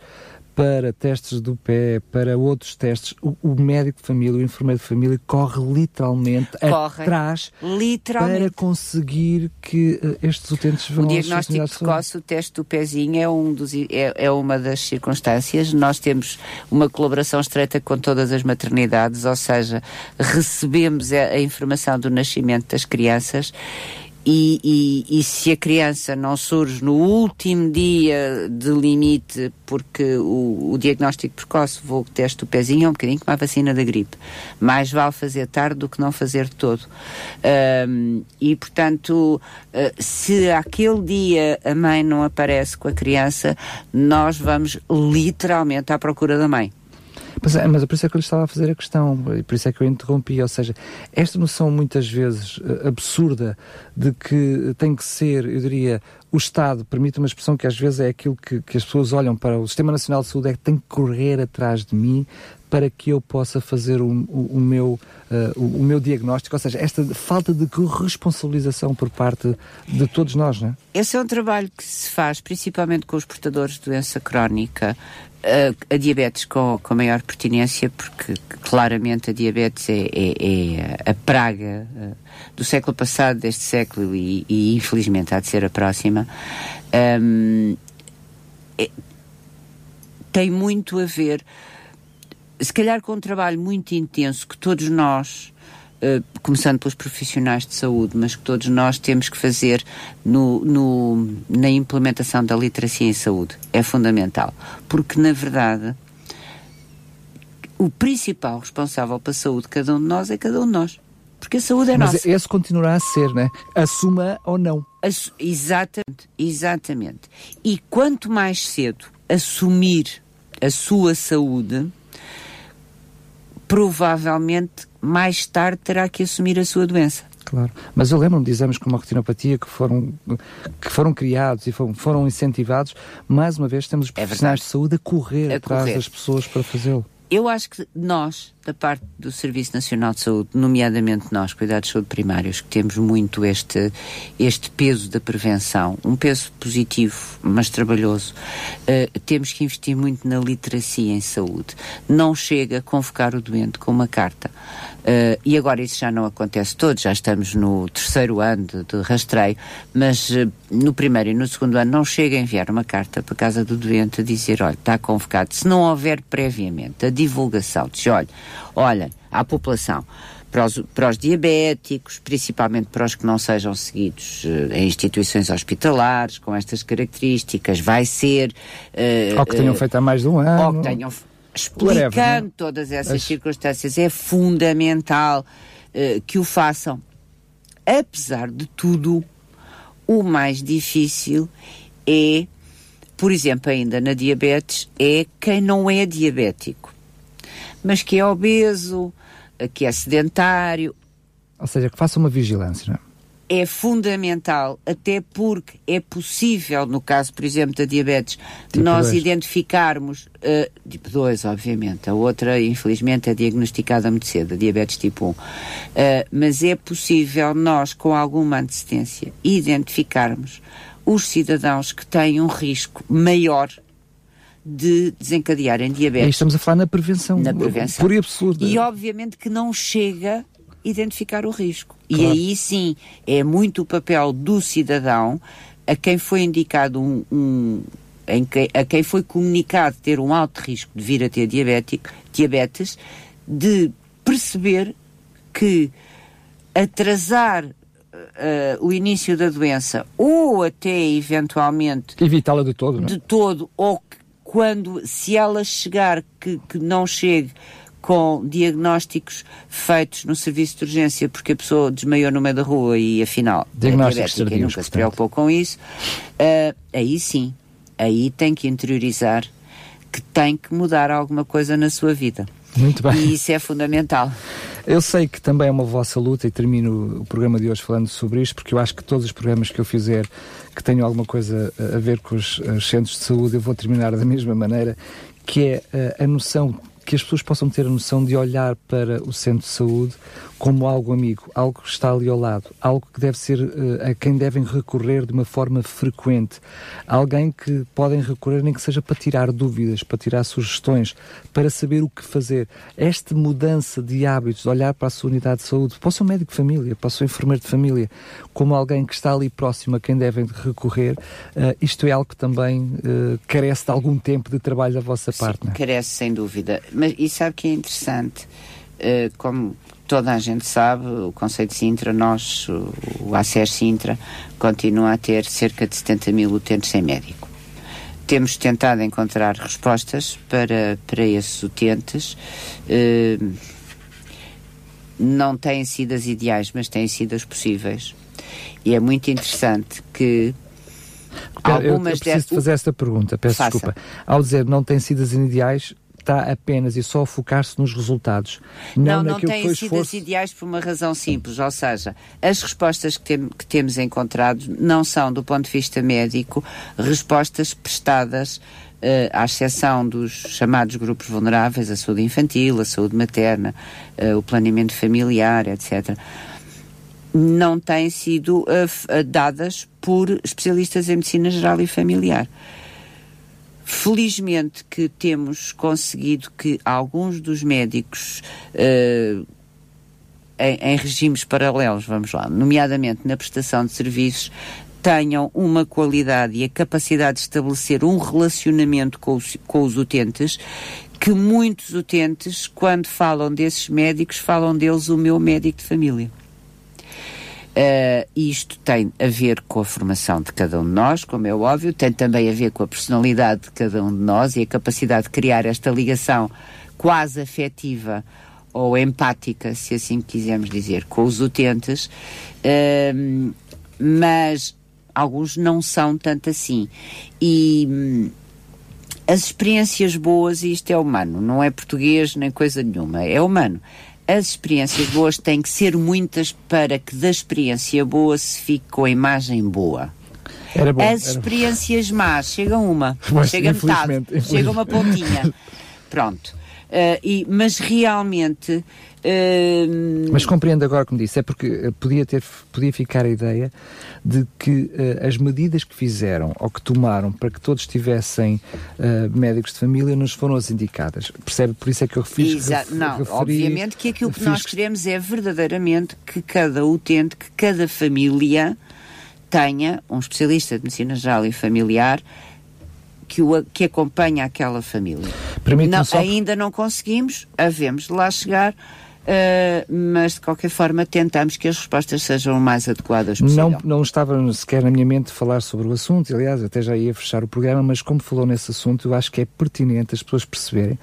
para testes do pé, para outros testes, o, o, médico de família, o enfermeiro de família, corre literalmente corre, atrás literalmente. para conseguir que uh, estes utentes vão O diagnóstico precoce, o teste do pezinho, é, um dos, é, é uma das circunstâncias. Nós temos uma colaboração estreita com todas as maternidades, ou seja, recebemos a, a informação do nascimento das crianças e, e, e, se a criança não surge no último dia de limite, porque o, o diagnóstico precoce, vou teste do pezinho, é um bocadinho como a vacina da gripe. Mais vale fazer tarde do que não fazer todo. Um, e, portanto, uh, se aquele dia a mãe não aparece com a criança, nós vamos literalmente à procura da mãe. Mas, é, mas é por isso é que eu lhe estava a fazer a questão, e por isso é que eu interrompi. Ou seja, esta noção muitas vezes uh, absurda de que tem que ser, eu diria, o Estado, permite uma expressão que às vezes é aquilo que, que as pessoas olham para o Sistema Nacional de Saúde, é que tem que correr atrás de mim para que eu possa fazer o, o, o meu, uh, o, o, meu diagnóstico, ou seja, esta falta de responsabilização por parte de todos nós, não é? Esse é um trabalho que se faz principalmente com os portadores de doença crónica, a, diabetes com, com maior pertinência, porque claramente a diabetes é, é, é a praga uh, do século passado, deste século, e, e, infelizmente há de ser a próxima. Um, é, tem muito a ver, se calhar com um trabalho muito intenso que todos nós começando pelos profissionais de saúde, mas que todos nós temos que fazer no, no, na implementação da literacia em saúde. É fundamental. Porque, na verdade, o principal responsável pela saúde de cada um de nós é cada um de nós. Porque a saúde é mas nossa. Mas esse continuará a ser, né? Assuma ou não. Exatamente, exatamente. E quanto mais cedo assumir a sua saúde, provavelmente mais tarde terá que assumir a sua doença. Claro, mas eu lembro-me de exames como a retinopatia que foram, que foram criados e foram, foram incentivados. Mais uma vez, temos os é profissionais é de saúde a correr a atrás correr. das pessoas para fazê-lo. Eu acho que nós, da parte do Serviço Nacional de Saúde, nomeadamente nós, cuidados de saúde primários, que temos muito este, este peso da prevenção, um peso positivo, mas trabalhoso, uh, temos que investir muito na literacia em saúde. Não chega a convocar o doente com uma carta. Uh, e agora isso já não acontece todo, já estamos no terceiro ano de, de rastreio, mas uh, no primeiro e no segundo ano não chega a enviar uma carta para a casa do doente a dizer, olha, está convocado. Se não houver previamente a divulgação, diz, olha, olha, à população, para os, para os, diabéticos, principalmente para os que não sejam seguidos uh, em instituições hospitalares, com estas características, vai ser. Uh, ou que tenham uh, feito há mais de um ano. Ou que tenham explicando Whatever, todas essas circunstâncias, é fundamental que o façam. Apesar de tudo, o mais difícil é, por exemplo, ainda na diabetes, é quem não é diabético, mas que é obeso, que é sedentário. Ou seja, que faça uma vigilância, não é? é fundamental, até porque é possível, no caso, por exemplo, da diabetes, tipo nós identificarmos, uh, tipo 2, obviamente, a outra, infelizmente, é diagnosticada muito cedo, a diabetes tipo 1. Uh, mas é possível nós, com alguma antecedência, identificarmos os cidadãos que têm um risco maior de desencadearem diabetes. Aí estamos a falar na prevenção. Na prevenção. Por absurdo. E obviamente que não chega identificar o risco. Claro. E aí sim é muito o papel do cidadão a quem foi indicado um, um em que, a quem foi comunicado ter um alto risco de vir a ter diabético, diabetes, de perceber que atrasar uh, o início da doença ou até eventualmente evitá-la de todo? É? de todo ou que, quando se ela chegar que, que não chegue com diagnósticos feitos no serviço de urgência porque a pessoa desmaiou no meio da rua e afinal é diabética e nunca portanto. se preocupou com isso, uh, aí sim, aí tem que interiorizar que tem que mudar alguma coisa na sua vida. Muito bem. E isso é fundamental. Eu sei que também é uma vossa luta e termino o programa de hoje falando sobre isto, porque eu acho que todos os programas que eu fizer que tenham alguma coisa a ver com os, os centros de saúde, eu vou terminar da [LAUGHS] mesma maneira, que é eh, a noção que as pessoas possam ter a noção de olhar para o centro de saúde como algo amigo, algo que está ali ao lado, algo que deve ser uh, a quem devem recorrer de uma forma frequente, alguém que podem recorrer nem que seja para tirar dúvidas, para tirar sugestões, para saber o que fazer. Esta mudança de hábitos, de olhar para a sua unidade de saúde, para o seu médico de família, para o seu enfermeiro de família, como alguém que está ali próximo a quem devem recorrer, uh, isto é algo que também uh, carece de algum tempo de trabalho da vossa Sim, parte. Não é? Carece, sem dúvida. Mas e sabe que é interessante? como toda a gente sabe, o Conselho de Sintra, nós, o ACER Sintra, continua a ter cerca de 70 mil utentes sem médico. Temos tentado encontrar respostas para, para esses utentes. Eh, não têm sido as ideais, mas têm sido as possíveis. E é muito interessante que algumas eu, eu preciso de fazer esta pergunta, peço Faça. desculpa. Ao dizer não têm sido as ideais, está apenas e só a focar-se nos resultados. Não, não, não têm sido esforço... as ideais por uma razão simples, ou seja, as respostas que, tem, que temos encontrado não são, do ponto de vista médico, respostas prestadas Uh, à exceção dos chamados grupos vulneráveis, a saúde infantil, a saúde materna, uh, o planeamento familiar, etc., não têm sido uh, dadas por especialistas em medicina geral e familiar. Felizmente que temos conseguido que alguns dos médicos uh, em, em, regimes paralelos, vamos lá, nomeadamente na prestação de serviços, tenham uma qualidade e a capacidade de estabelecer um relacionamento com os, com os utentes que muitos utentes, quando falam desses médicos, falam deles o meu médico de família. Uh, isto tem a ver com a formação de cada um de nós, como é óbvio, tem também a ver com a personalidade de cada um de nós e a capacidade de criar esta ligação quase afetiva ou empática, se assim quisermos dizer, com os utentes, uh, mas alguns não são tanto assim. E hum, as experiências boas, e isto é humano, não é português nem coisa nenhuma, é humano as experiências boas têm que ser muitas para que da experiência boa se fique com a imagem boa. Bom, as experiências bom. más, chega uma, [LAUGHS] mas, chega metade, chega uma pontinha. [LAUGHS] Pronto. Uh, e, mas realmente. Mas compreendo agora como disse, é porque eh, podia, ter, podia ficar a ideia de que uh, as medidas que fizeram ou que tomaram para que todos tivessem uh, médicos de família nos foram as indicadas. Percebe? Por isso é que eu fiz. Exato. Ref, Não, referi, obviamente que aquilo que nós queremos é verdadeiramente que cada utente, que cada família tenha um especialista de medicina geral e familiar que, o, que acompanha aquela família. Não, só... Ainda não conseguimos, havemos de lá chegar Uh, mas de qualquer forma tentamos que as respostas sejam o mais adequadas possível. Não, não estava sequer na minha mente falar sobre o assunto, aliás, até já ia fechar o programa, mas como falou nesse assunto, eu acho que é pertinente as pessoas perceberem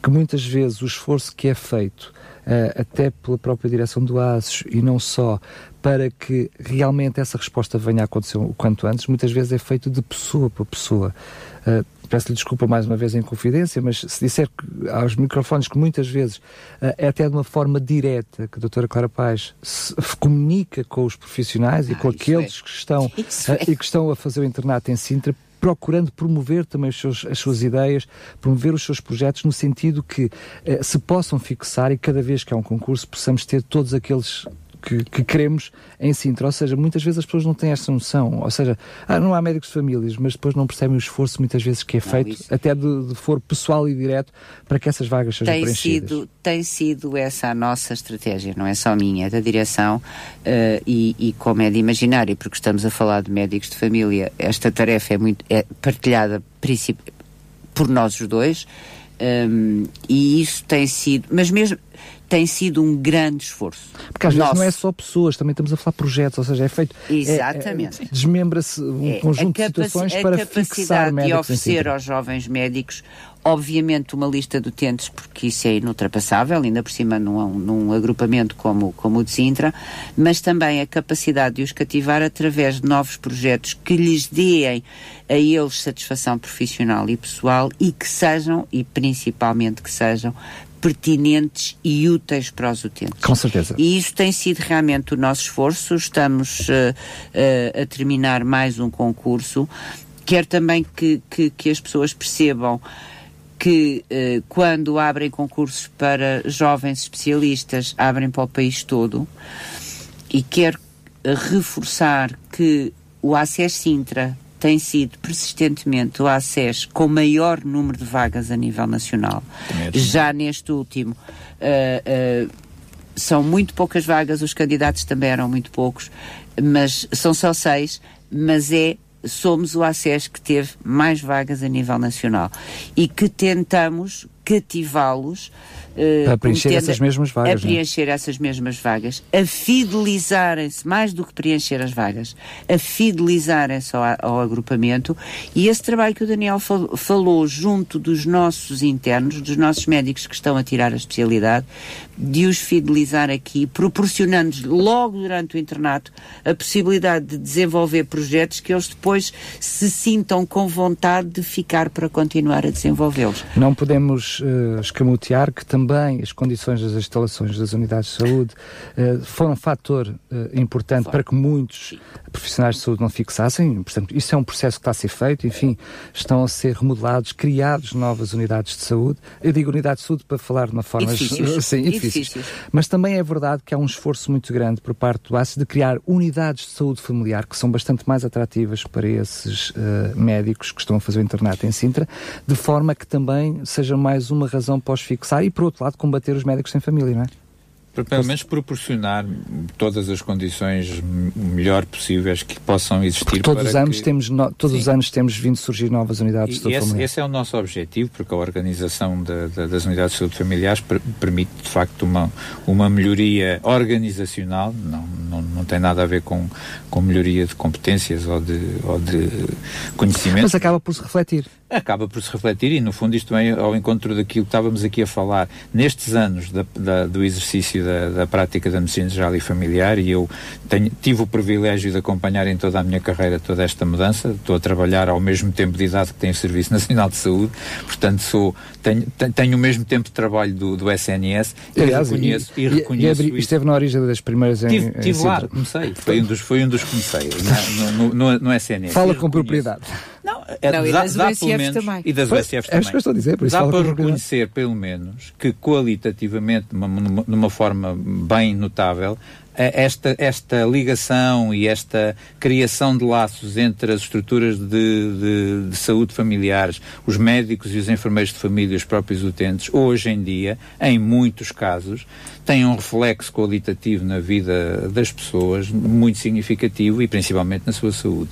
que muitas vezes o esforço que é feito Uh, até pela própria direção do ASES e não só para que realmente essa resposta venha a acontecer o quanto antes, muitas vezes é feito de pessoa para pessoa. Uh, peço-lhe desculpa mais uma vez em confidência, mas se disser que, aos microfones que muitas vezes uh, é até de uma forma direta que a doutora Clara Paz se, comunica com os profissionais ah, e com aqueles é. que estão [LAUGHS] uh, é. e que estão a fazer o internato em Sintra procurando promover também seus, as suas ideias, promover os seus projetos no sentido que eh, se possam fixar e cada vez que há um concurso possamos ter todos aqueles que, que, queremos em Sintra. Ou seja, muitas vezes as pessoas não têm essa noção. Ou seja, ah, não há médicos de famílias, mas depois não percebem o esforço muitas vezes que é feito, não, até de, de for pessoal e direto, para que essas vagas sejam tem preenchidas. Sido, tem sido essa a nossa estratégia, não é só minha, é da direção uh, e, e, como é de imaginar, e porque estamos a falar de médicos de família, esta tarefa é muito é partilhada por nós os dois. Um, e isso tem sido, mas mesmo tem sido um grande esforço. Porque às Nosso. vezes não é só pessoas, também estamos a falar projetos, ou seja, é feito. Exatamente. É, é, Desmembra-se um é, conjunto de situações para fixar A capacidade de oferecer aos jovens médicos obviamente uma lista de utentes, porque isso é inutrapassável, ainda por cima num, num agrupamento como, como o de Sintra, mas também a capacidade de os cativar através de novos projetos que lhes deem a eles satisfação profissional e pessoal e que sejam, e principalmente que sejam, pertinentes e úteis para os utentes. Com certeza. E isso tem sido realmente o nosso esforço. Estamos uh, uh, a terminar mais um concurso. Quero também que, que, que as pessoas percebam que eh, quando abrem concursos para jovens especialistas, abrem para o país todo. E quero reforçar que o ACES Sintra tem sido persistentemente o ACES com maior número de vagas a nível nacional. Já neste último, uh, uh, são muito poucas vagas, os candidatos também eram muito poucos, mas são só seis, mas é somos o ACES que teve mais vagas a nível nacional e que tentamos cativá-los Uh, a preencher essas mesmas vagas. A é? preencher essas mesmas vagas, a fidelizarem-se, mais do que preencher as vagas, a fidelizarem-se ao, ao, agrupamento. E esse trabalho que o Daniel fal, falou junto dos nossos internos, dos nossos médicos que estão a tirar a especialidade, de os fidelizar aqui, proporcionando-lhes logo durante o internato a possibilidade de desenvolver projetos que eles depois se sintam com vontade de ficar para continuar a desenvolvê-los. Não podemos uh, escamotear que também as condições das instalações das unidades de saúde uh, foram um fator uh, importante para que muitos profissionais de saúde não fixassem. Portanto, isso é um processo que está a ser feito. Enfim, estão a ser remodelados, criados novas unidades de saúde. Eu digo unidades de saúde para falar de uma forma... Edifícios. [LAUGHS] Sim, edifícios. Mas também é verdade que há um esforço muito grande por parte do ACE de criar unidades de saúde familiar que são bastante mais atrativas para esses uh, médicos que estão a fazer o internato em Sintra, de forma que também seja mais uma razão para os fixar e, por outro lado, combater os médicos sem família, não é? Para pelo menos proporcionar todas as condições melhor possíveis que possam existir. Todos os anos que... temos no... todos os anos temos vindo surgir novas unidades e, de esse. Esse é o nosso objetivo, porque a organização das unidades de saúde familiares per, permite de facto uma uma melhoria organizacional, não, não, não tem nada a ver com com melhoria de competências ou de ou de conhecimento. Mas acaba por se refletir acaba por se refletir e, no fundo, isto vem ao encontro daquilo que estávamos aqui a falar. Nestes anos da, da, do exercício da, da, prática da medicina geral e familiar, e eu tenho, tive o privilégio de acompanhar em toda a minha carreira toda esta mudança, estou a trabalhar ao mesmo tempo de idade que tenho o Serviço [LAUGHS] Nacional de Saúde, portanto, sou, tenho, tenho o mesmo tempo de trabalho do, do SNS Aliás, e reconheço, e, e, reconheço e, e esteve na origem das primeiras em, tive, tive em lá, comecei, foi um dos, foi um dos comecei no, no, no, no SNS. Fala com propriedade. Não, é, não, dá, e das dá, menos, também. E das USFs também. É eu estou a dizer, por isso Dá para reconhecer, pelo menos, que qualitativamente, numa, numa forma bem notável, esta, esta ligação e esta criação de laços entre as estruturas de, de, de, saúde familiares, os médicos e os enfermeiros de família, os próprios utentes, hoje em dia, em muitos casos, têm um reflexo qualitativo na vida das pessoas muito significativo e principalmente na sua saúde.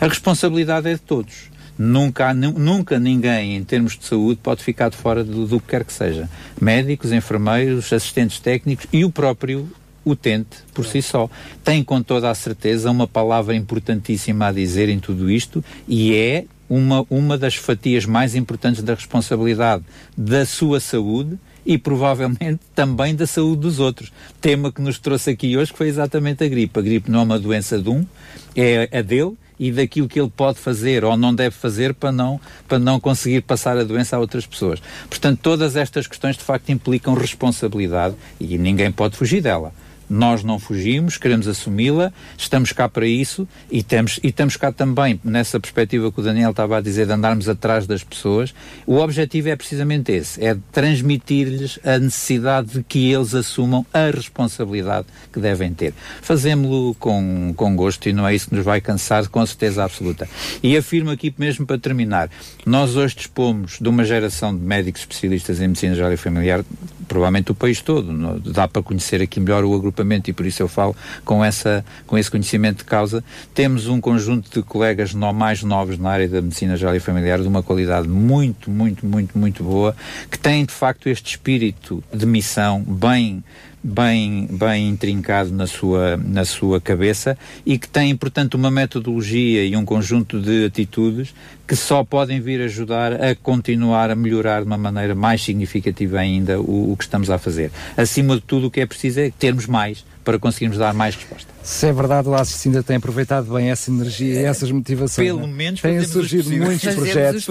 A responsabilidade é de todos. Nunca, nunca ninguém, em termos de saúde, pode ficar de fora do, do que quer que seja. Médicos, enfermeiros, assistentes técnicos e o próprio utente por si só. Tem com toda a certeza uma palavra importantíssima a dizer em tudo isto e é uma, uma das fatias mais importantes da responsabilidade da sua saúde e provavelmente também da saúde dos outros. Tema que nos trouxe aqui hoje que foi exatamente a gripe. A gripe não é uma doença de um, é a dele e daquilo que ele pode fazer ou não deve fazer para não, para não conseguir passar a doença a outras pessoas. Portanto, todas estas questões de facto implicam responsabilidade e ninguém pode fugir dela. Nós não fugimos, queremos assumi-la, estamos cá para isso e, temos, e estamos cá também, nessa perspectiva que o Daniel estava a dizer, de andarmos atrás das pessoas. O objetivo é precisamente esse: é transmitir-lhes a necessidade de que eles assumam a responsabilidade que devem ter. Fazemos-lo com, com gosto e não é isso que nos vai cansar, com certeza absoluta. E afirmo aqui mesmo para terminar: nós hoje dispomos de uma geração de médicos especialistas em medicina geral e familiar, provavelmente o país todo. Dá para conhecer aqui melhor o agrupamento e por isso eu falo com, essa, com esse conhecimento de causa. Temos um conjunto de colegas no, mais novos na área da medicina geral e familiar de uma qualidade muito, muito, muito, muito boa, que têm de facto este espírito de missão bem bem, bem intrincado na sua, na sua cabeça e que tem, portanto, uma metodologia e um conjunto de atitudes que só podem vir ajudar a continuar a melhorar de uma maneira mais significativa ainda o, o que estamos a fazer. Acima de tudo, o que é preciso é termos mais para conseguirmos dar mais resposta. Se é verdade, o ASIS ainda tem aproveitado bem essa energia e essas motivações. Pelo menos Têm surgido muitos projetos,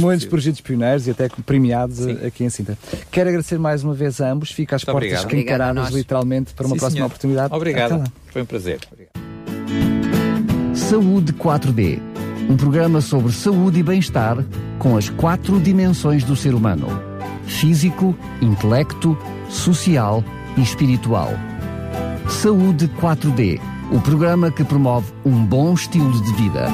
muitos projetos pioneiros e até premiados Sim. aqui em Sintra. Quero agradecer mais uma vez a ambos. Fica às Muito portas escancaradas literalmente para uma Sim, próxima senhor. oportunidade. Obrigado. Foi um prazer. Obrigado. Saúde 4D. Um programa sobre saúde e bem-estar com as quatro dimensões do ser humano: físico, intelecto, social e espiritual Saúde 4D, o programa que promove um bom estilo de vida.